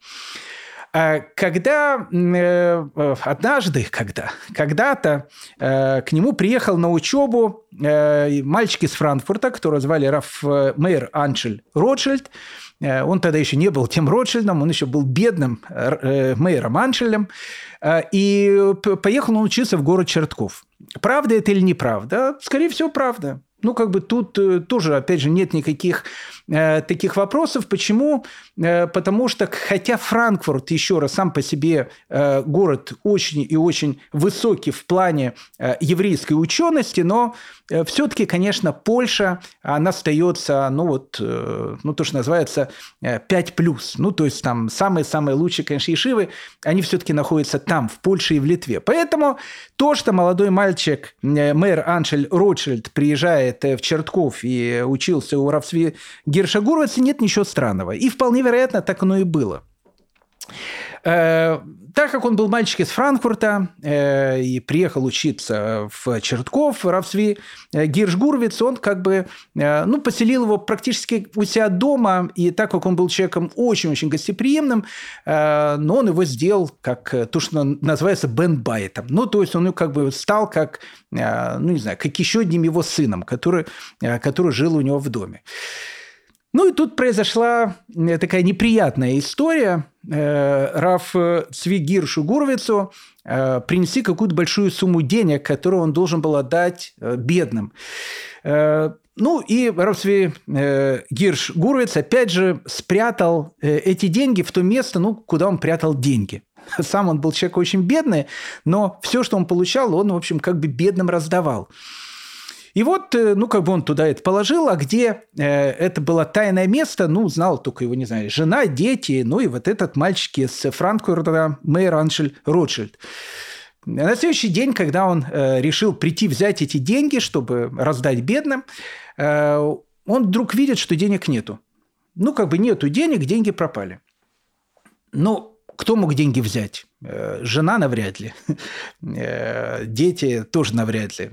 А когда э, однажды, когда, когда-то э, к нему приехал на учебу э, мальчик из Франкфурта, которого звали Раф Мейер Аншель Ротшильд, он тогда еще не был тем Ротшильдом, он еще был бедным мэром Аншелем. И поехал он учиться в город Чертков. Правда это или неправда? Скорее всего, правда. Ну, как бы тут э, тоже, опять же, нет никаких э, таких вопросов. Почему? Э, потому что, хотя Франкфурт, еще раз, сам по себе э, город очень и очень высокий в плане еврейской учености, но все-таки, конечно, Польша, она остается, ну, вот, ну, то, что называется, э, 5+. Ну, то есть, там самые-самые лучшие, конечно, ешивы, они все-таки находятся там, в Польше и в Литве. Поэтому то, что молодой мальчик, мэр Аншель Ротшильд, приезжает в Чертков и учился у Равсви Гершагуровца, нет ничего странного. И вполне вероятно, так оно и было. Э, так как он был мальчик из Франкфурта э, и приехал учиться в Чертков, в Равсви э, Гиршгурвиц, он как бы э, ну, поселил его практически у себя дома, и так как он был человеком очень-очень гостеприимным, э, но он его сделал как э, то, что называется бендбайтом. Ну, то есть он как бы стал как, э, ну, не знаю, как еще одним его сыном, который, э, который жил у него в доме. Ну и тут произошла э, такая неприятная история. Э, Раф Цвигиршу Гурвицу э, принеси какую-то большую сумму денег, которую он должен был отдать бедным. Ну и Рафсви Гирш Гурвиц опять же спрятал эти деньги в то место, ну, куда он прятал деньги. Сам он был человек очень бедный, но все, что он получал, он, в общем, как бы бедным раздавал. И вот, э, ну, как бы он туда это положил, а где э, это было тайное место, ну, знал только его, не знаю, жена, дети, ну, и вот этот мальчик из Франкфурта, мэр Аншель Ротшильд. На следующий день, когда он э, решил прийти взять эти деньги, чтобы раздать бедным, э, он вдруг видит, что денег нету. Ну, как бы нету денег, деньги пропали. Ну, кто мог деньги взять? Э, жена навряд ли. Э, дети тоже навряд ли.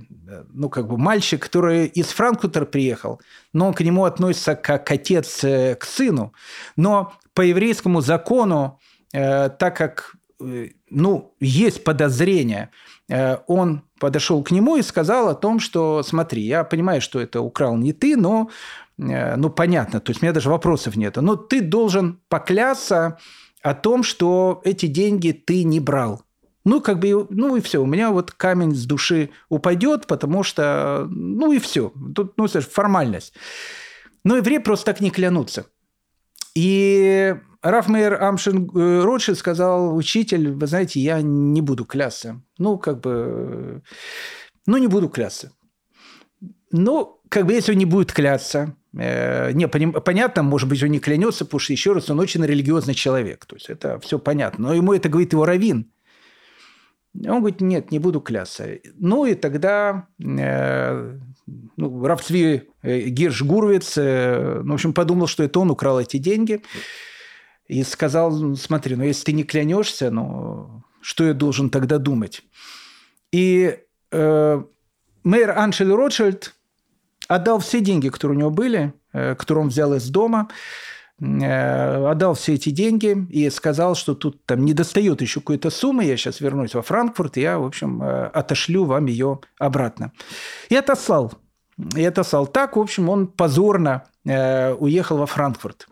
Ну, как бы мальчик, который из Франкфурта приехал, но он к нему относится как отец э, к сыну. Но по еврейскому закону, так как ну, есть подозрение, он подошел к нему и сказал о том, что смотри, я понимаю, что это украл не ты, но ну, понятно, то есть у меня даже вопросов нет. Но ты должен поклясться, о том, что эти деньги ты не брал. Ну, как бы, ну и все. У меня вот камень с души упадет, потому что, ну и все. Тут, ну, формальность. Но евреи просто так не клянутся. И Рафмейер Амшин э, Ротшильд сказал, учитель, вы знаете, я не буду клясться. Ну, как бы, ну, не буду клясться. Ну, как бы, если он не будет клясться, Э, не, понятно, может быть, он не клянется, потому что, еще раз, он очень религиозный человек. То есть, это все понятно. Но ему это говорит его равин. Он говорит, нет, не буду клясться. Ну, и тогда э, ну, Равцви э, Гирш Гурвиц, э, ну, в общем, подумал, что это он украл эти деньги. И сказал, смотри, ну, если ты не клянешься, ну, что я должен тогда думать? И э, мэр Аншель Ротшильд отдал все деньги, которые у него были, э, которые он взял из дома, э, отдал все эти деньги и сказал, что тут там не достает еще какой-то суммы, я сейчас вернусь во Франкфурт, и я, в общем, э, отошлю вам ее обратно. И отослал. И отослал. Так, в общем, он позорно уехал во Франкфурт.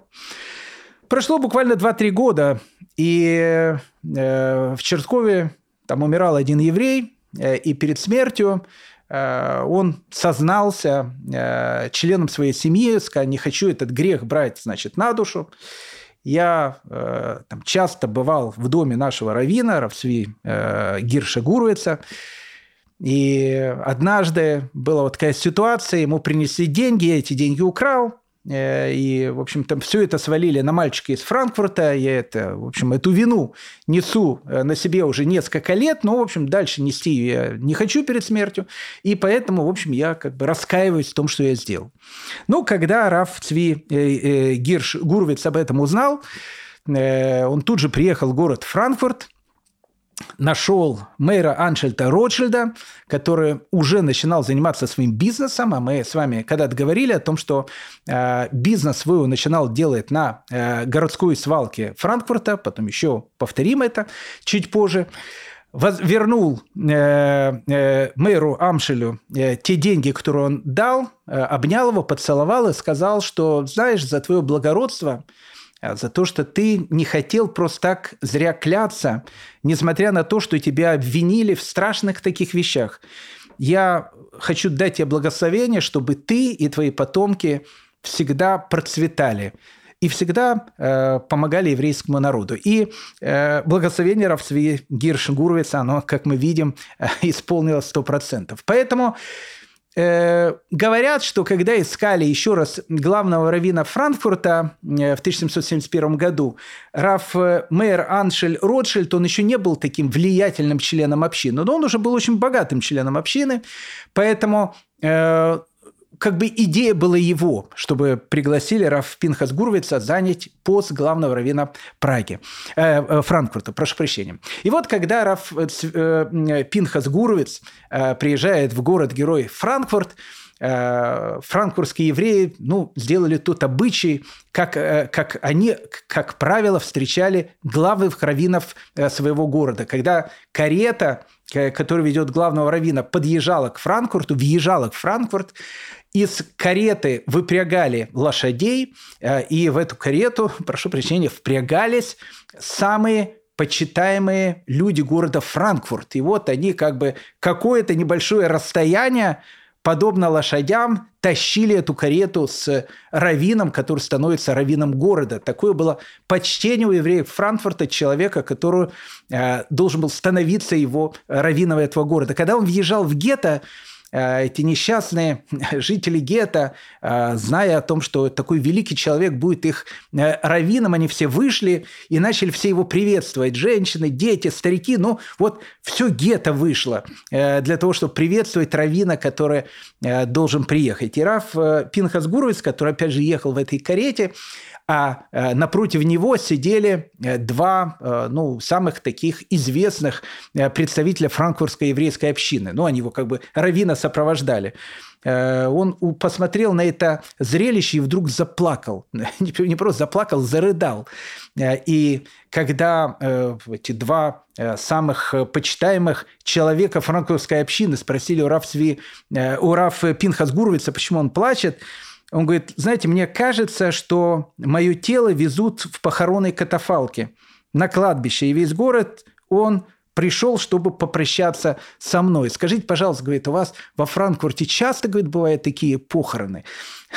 Прошло буквально 2-3 года, и в Черткове там умирал один еврей, и перед смертью он сознался э, членом своей семьи, сказал, не хочу этот грех брать, значит, на душу. Я э, там, часто бывал в доме нашего равина, Равсви Гирша Гуровица, и однажды была вот такая ситуация, ему принесли деньги, я эти деньги украл, Э, и, в общем-то, все это свалили на мальчика из Франкфурта. Я это, в общем, эту вину несу э, на себе уже несколько лет, но, в общем, дальше нести ее я не хочу перед смертью. И поэтому, в общем, я как бы раскаиваюсь в том, что я сделал. Ну, когда Раф Цви э, э, Гирш Гурвиц об этом узнал, э, он тут же приехал в город Франкфурт – нашел мэра Аншельта Ротшильда, который уже начинал заниматься своим бизнесом, а мы с вами когда-то говорили о том, что э, бизнес свой начинал делать на э, городской свалке Франкфурта, потом еще повторим это чуть позже. Вернул э, э, мэру Амшелю э, те деньги, которые он дал, э, обнял его, поцеловал и сказал, что, знаешь, за твое благородство за то, что ты не хотел просто так зря кляться, несмотря на то, что тебя обвинили в страшных таких вещах. я хочу дать тебе благословение, чтобы ты и твои потомки всегда процветали и всегда э, помогали еврейскому народу. И э, благословение Равсви Гирш Гурвица, оно, как мы видим, э, исполнилось 100%. Поэтому Э, говорят, что когда искали еще раз главного раввина Франкфурта э, в 1771 году, Раф э, Мейер Аншель Ротшильд, он еще не был таким влиятельным членом общины, но он уже был очень богатым членом общины, поэтому как бы идея была его, чтобы пригласили Раф Пинхас Гурвица занять пост главного раввина Праги, э, э, Франкфурта, прошу прощения. И вот когда Раф э, э Пинхас Гурвиц э, приезжает в город-герой Франкфурт, э, франкфуртские евреи ну, сделали тот обычай, как, как они, как правило, встречали главных раввинов своего города. Когда карета, которая ведет главного раввина, подъезжала к Франкфурту, въезжала к Франкфурт, из кареты выпрягали лошадей, э, и в эту карету, прошу прощения, впрягались самые почитаемые люди города Франкфурт. И вот они как бы какое-то небольшое расстояние, подобно лошадям, тащили эту карету с раввином, который становится раввином города. Такое было почтение у евреев Франкфурта, человека, который э, должен был становиться его раввином этого города. Когда он въезжал в гетто, эти несчастные жители гетто, э, зная о том, что такой великий человек будет их э, раввином, они все вышли и начали все его приветствовать. Женщины, дети, старики. Ну, вот все гетто вышло для того, чтобы приветствовать раввина, который должен приехать. И Раф Пинхас Гуровец, который, опять же, ехал в этой карете, а э, напротив него сидели э, два э, ну, самых таких известных представителя франкфуртской еврейской общины. Ну, они его как бы равина сопровождали. Он посмотрел на это зрелище и вдруг заплакал. Не просто заплакал, зарыдал. И когда эти два самых почитаемых человека франкфуртской общины спросили у Раф, Сви, у Раф Пинхас Гуровица, почему он плачет, он говорит, знаете, мне кажется, что мое тело везут в похоронной катафалке на кладбище, и весь город, он пришел, чтобы попрощаться со мной. Скажите, пожалуйста, говорит, у вас во Франкфурте часто, говорит, бывают такие похороны?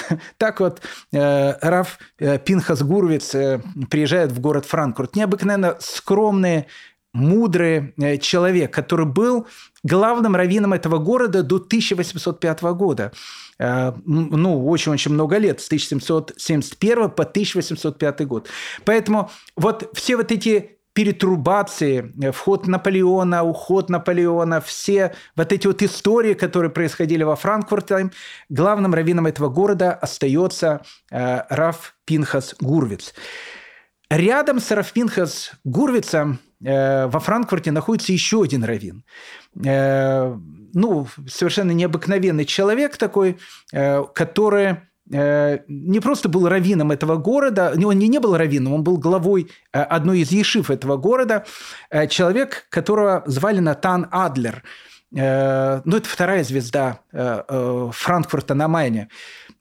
Так вот, э, Раф э, Пинхас Гурвиц э, приезжает в город Франкфурт. Необыкновенно скромный, мудрый человек, который был главным раввином этого города до 1805 года. Э, ну, очень-очень много лет, с 1771 по 1805 год. Поэтому вот все вот эти перетрубации, э, вход Наполеона, уход Наполеона, все вот эти вот истории, которые происходили во Франкфурте, главным раввином этого города остается э, Раф Пинхас Гурвиц. Рядом с Раф Пинхас Гурвицем во Франкфурте находится еще один раввин. Э, ну, совершенно необыкновенный человек такой, э, который э, не просто был раввином этого города, он не, не был раввином, он был главой э, одной из ешив этого города, человек, которого звали Натан Адлер. Ну, это вторая звезда Франкфурта на Майне.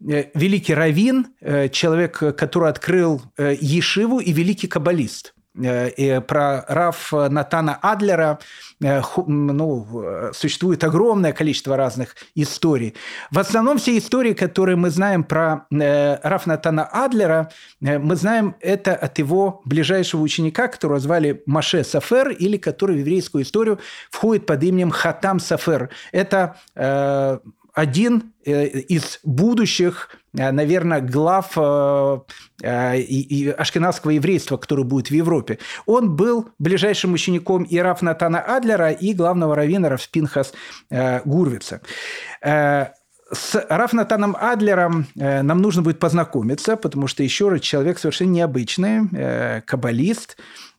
Великий раввин, человек, который открыл ешиву и великий каббалист – Э, про Раф Натана Адлера э, ну, существует огромное количество разных историй. В основном все истории, которые мы знаем про э, Раф Натана Адлера, мы знаем это от его ближайшего ученика, которого звали Маше Сафер, или который в еврейскую историю входит под именем Хатам Сафер. Это один э, из будущих, э, наверное, глав э, ашкенадского еврейства, который будет в Европе. Он был ближайшим учеником и Раф Натана Адлера, и главного раввина Равспинхас Гурвица. С Рафнатаном Адлером нам нужно будет познакомиться, потому что, еще раз, человек совершенно необычный, каббалист,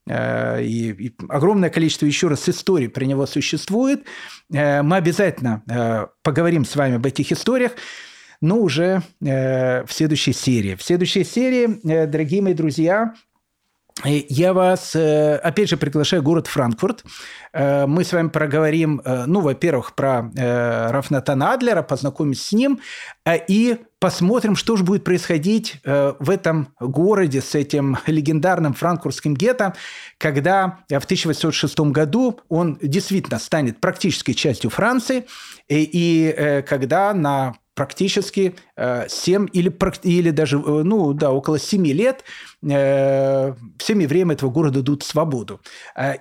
и, и огромное количество еще раз историй про него существует. Э, мы обязательно э, поговорим с вами об этих историях, но уже в следующей серии. В следующей серии, дорогие мои друзья, я вас, опять же, приглашаю в город Франкфурт. Мы с вами проговорим, ну, во-первых, про Рафнатана Адлера, познакомимся с ним, и посмотрим, что же будет происходить в этом городе с этим легендарным франкфуртским гетто, когда в 1806 году он действительно станет практически частью Франции, и, и когда на практически 7 э, или, или даже, э, ну да, около 7 лет э, всеми время этого города дадут свободу.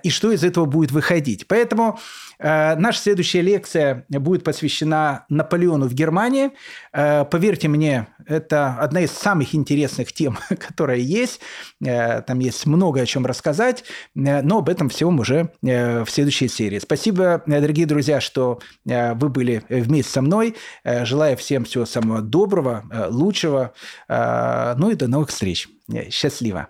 И что из этого будет выходить? Поэтому наша следующая лекция будет посвящена Наполеону в Германии. Поверьте мне, это одна из самых интересных тем, которая есть. Там есть много о чем рассказать, но об этом всем уже в следующей серии. Спасибо, дорогие друзья, что вы были вместе со мной. Желаю всем всего самого доброго, э, лучшего. Э, ну и до новых встреч. Счастливо.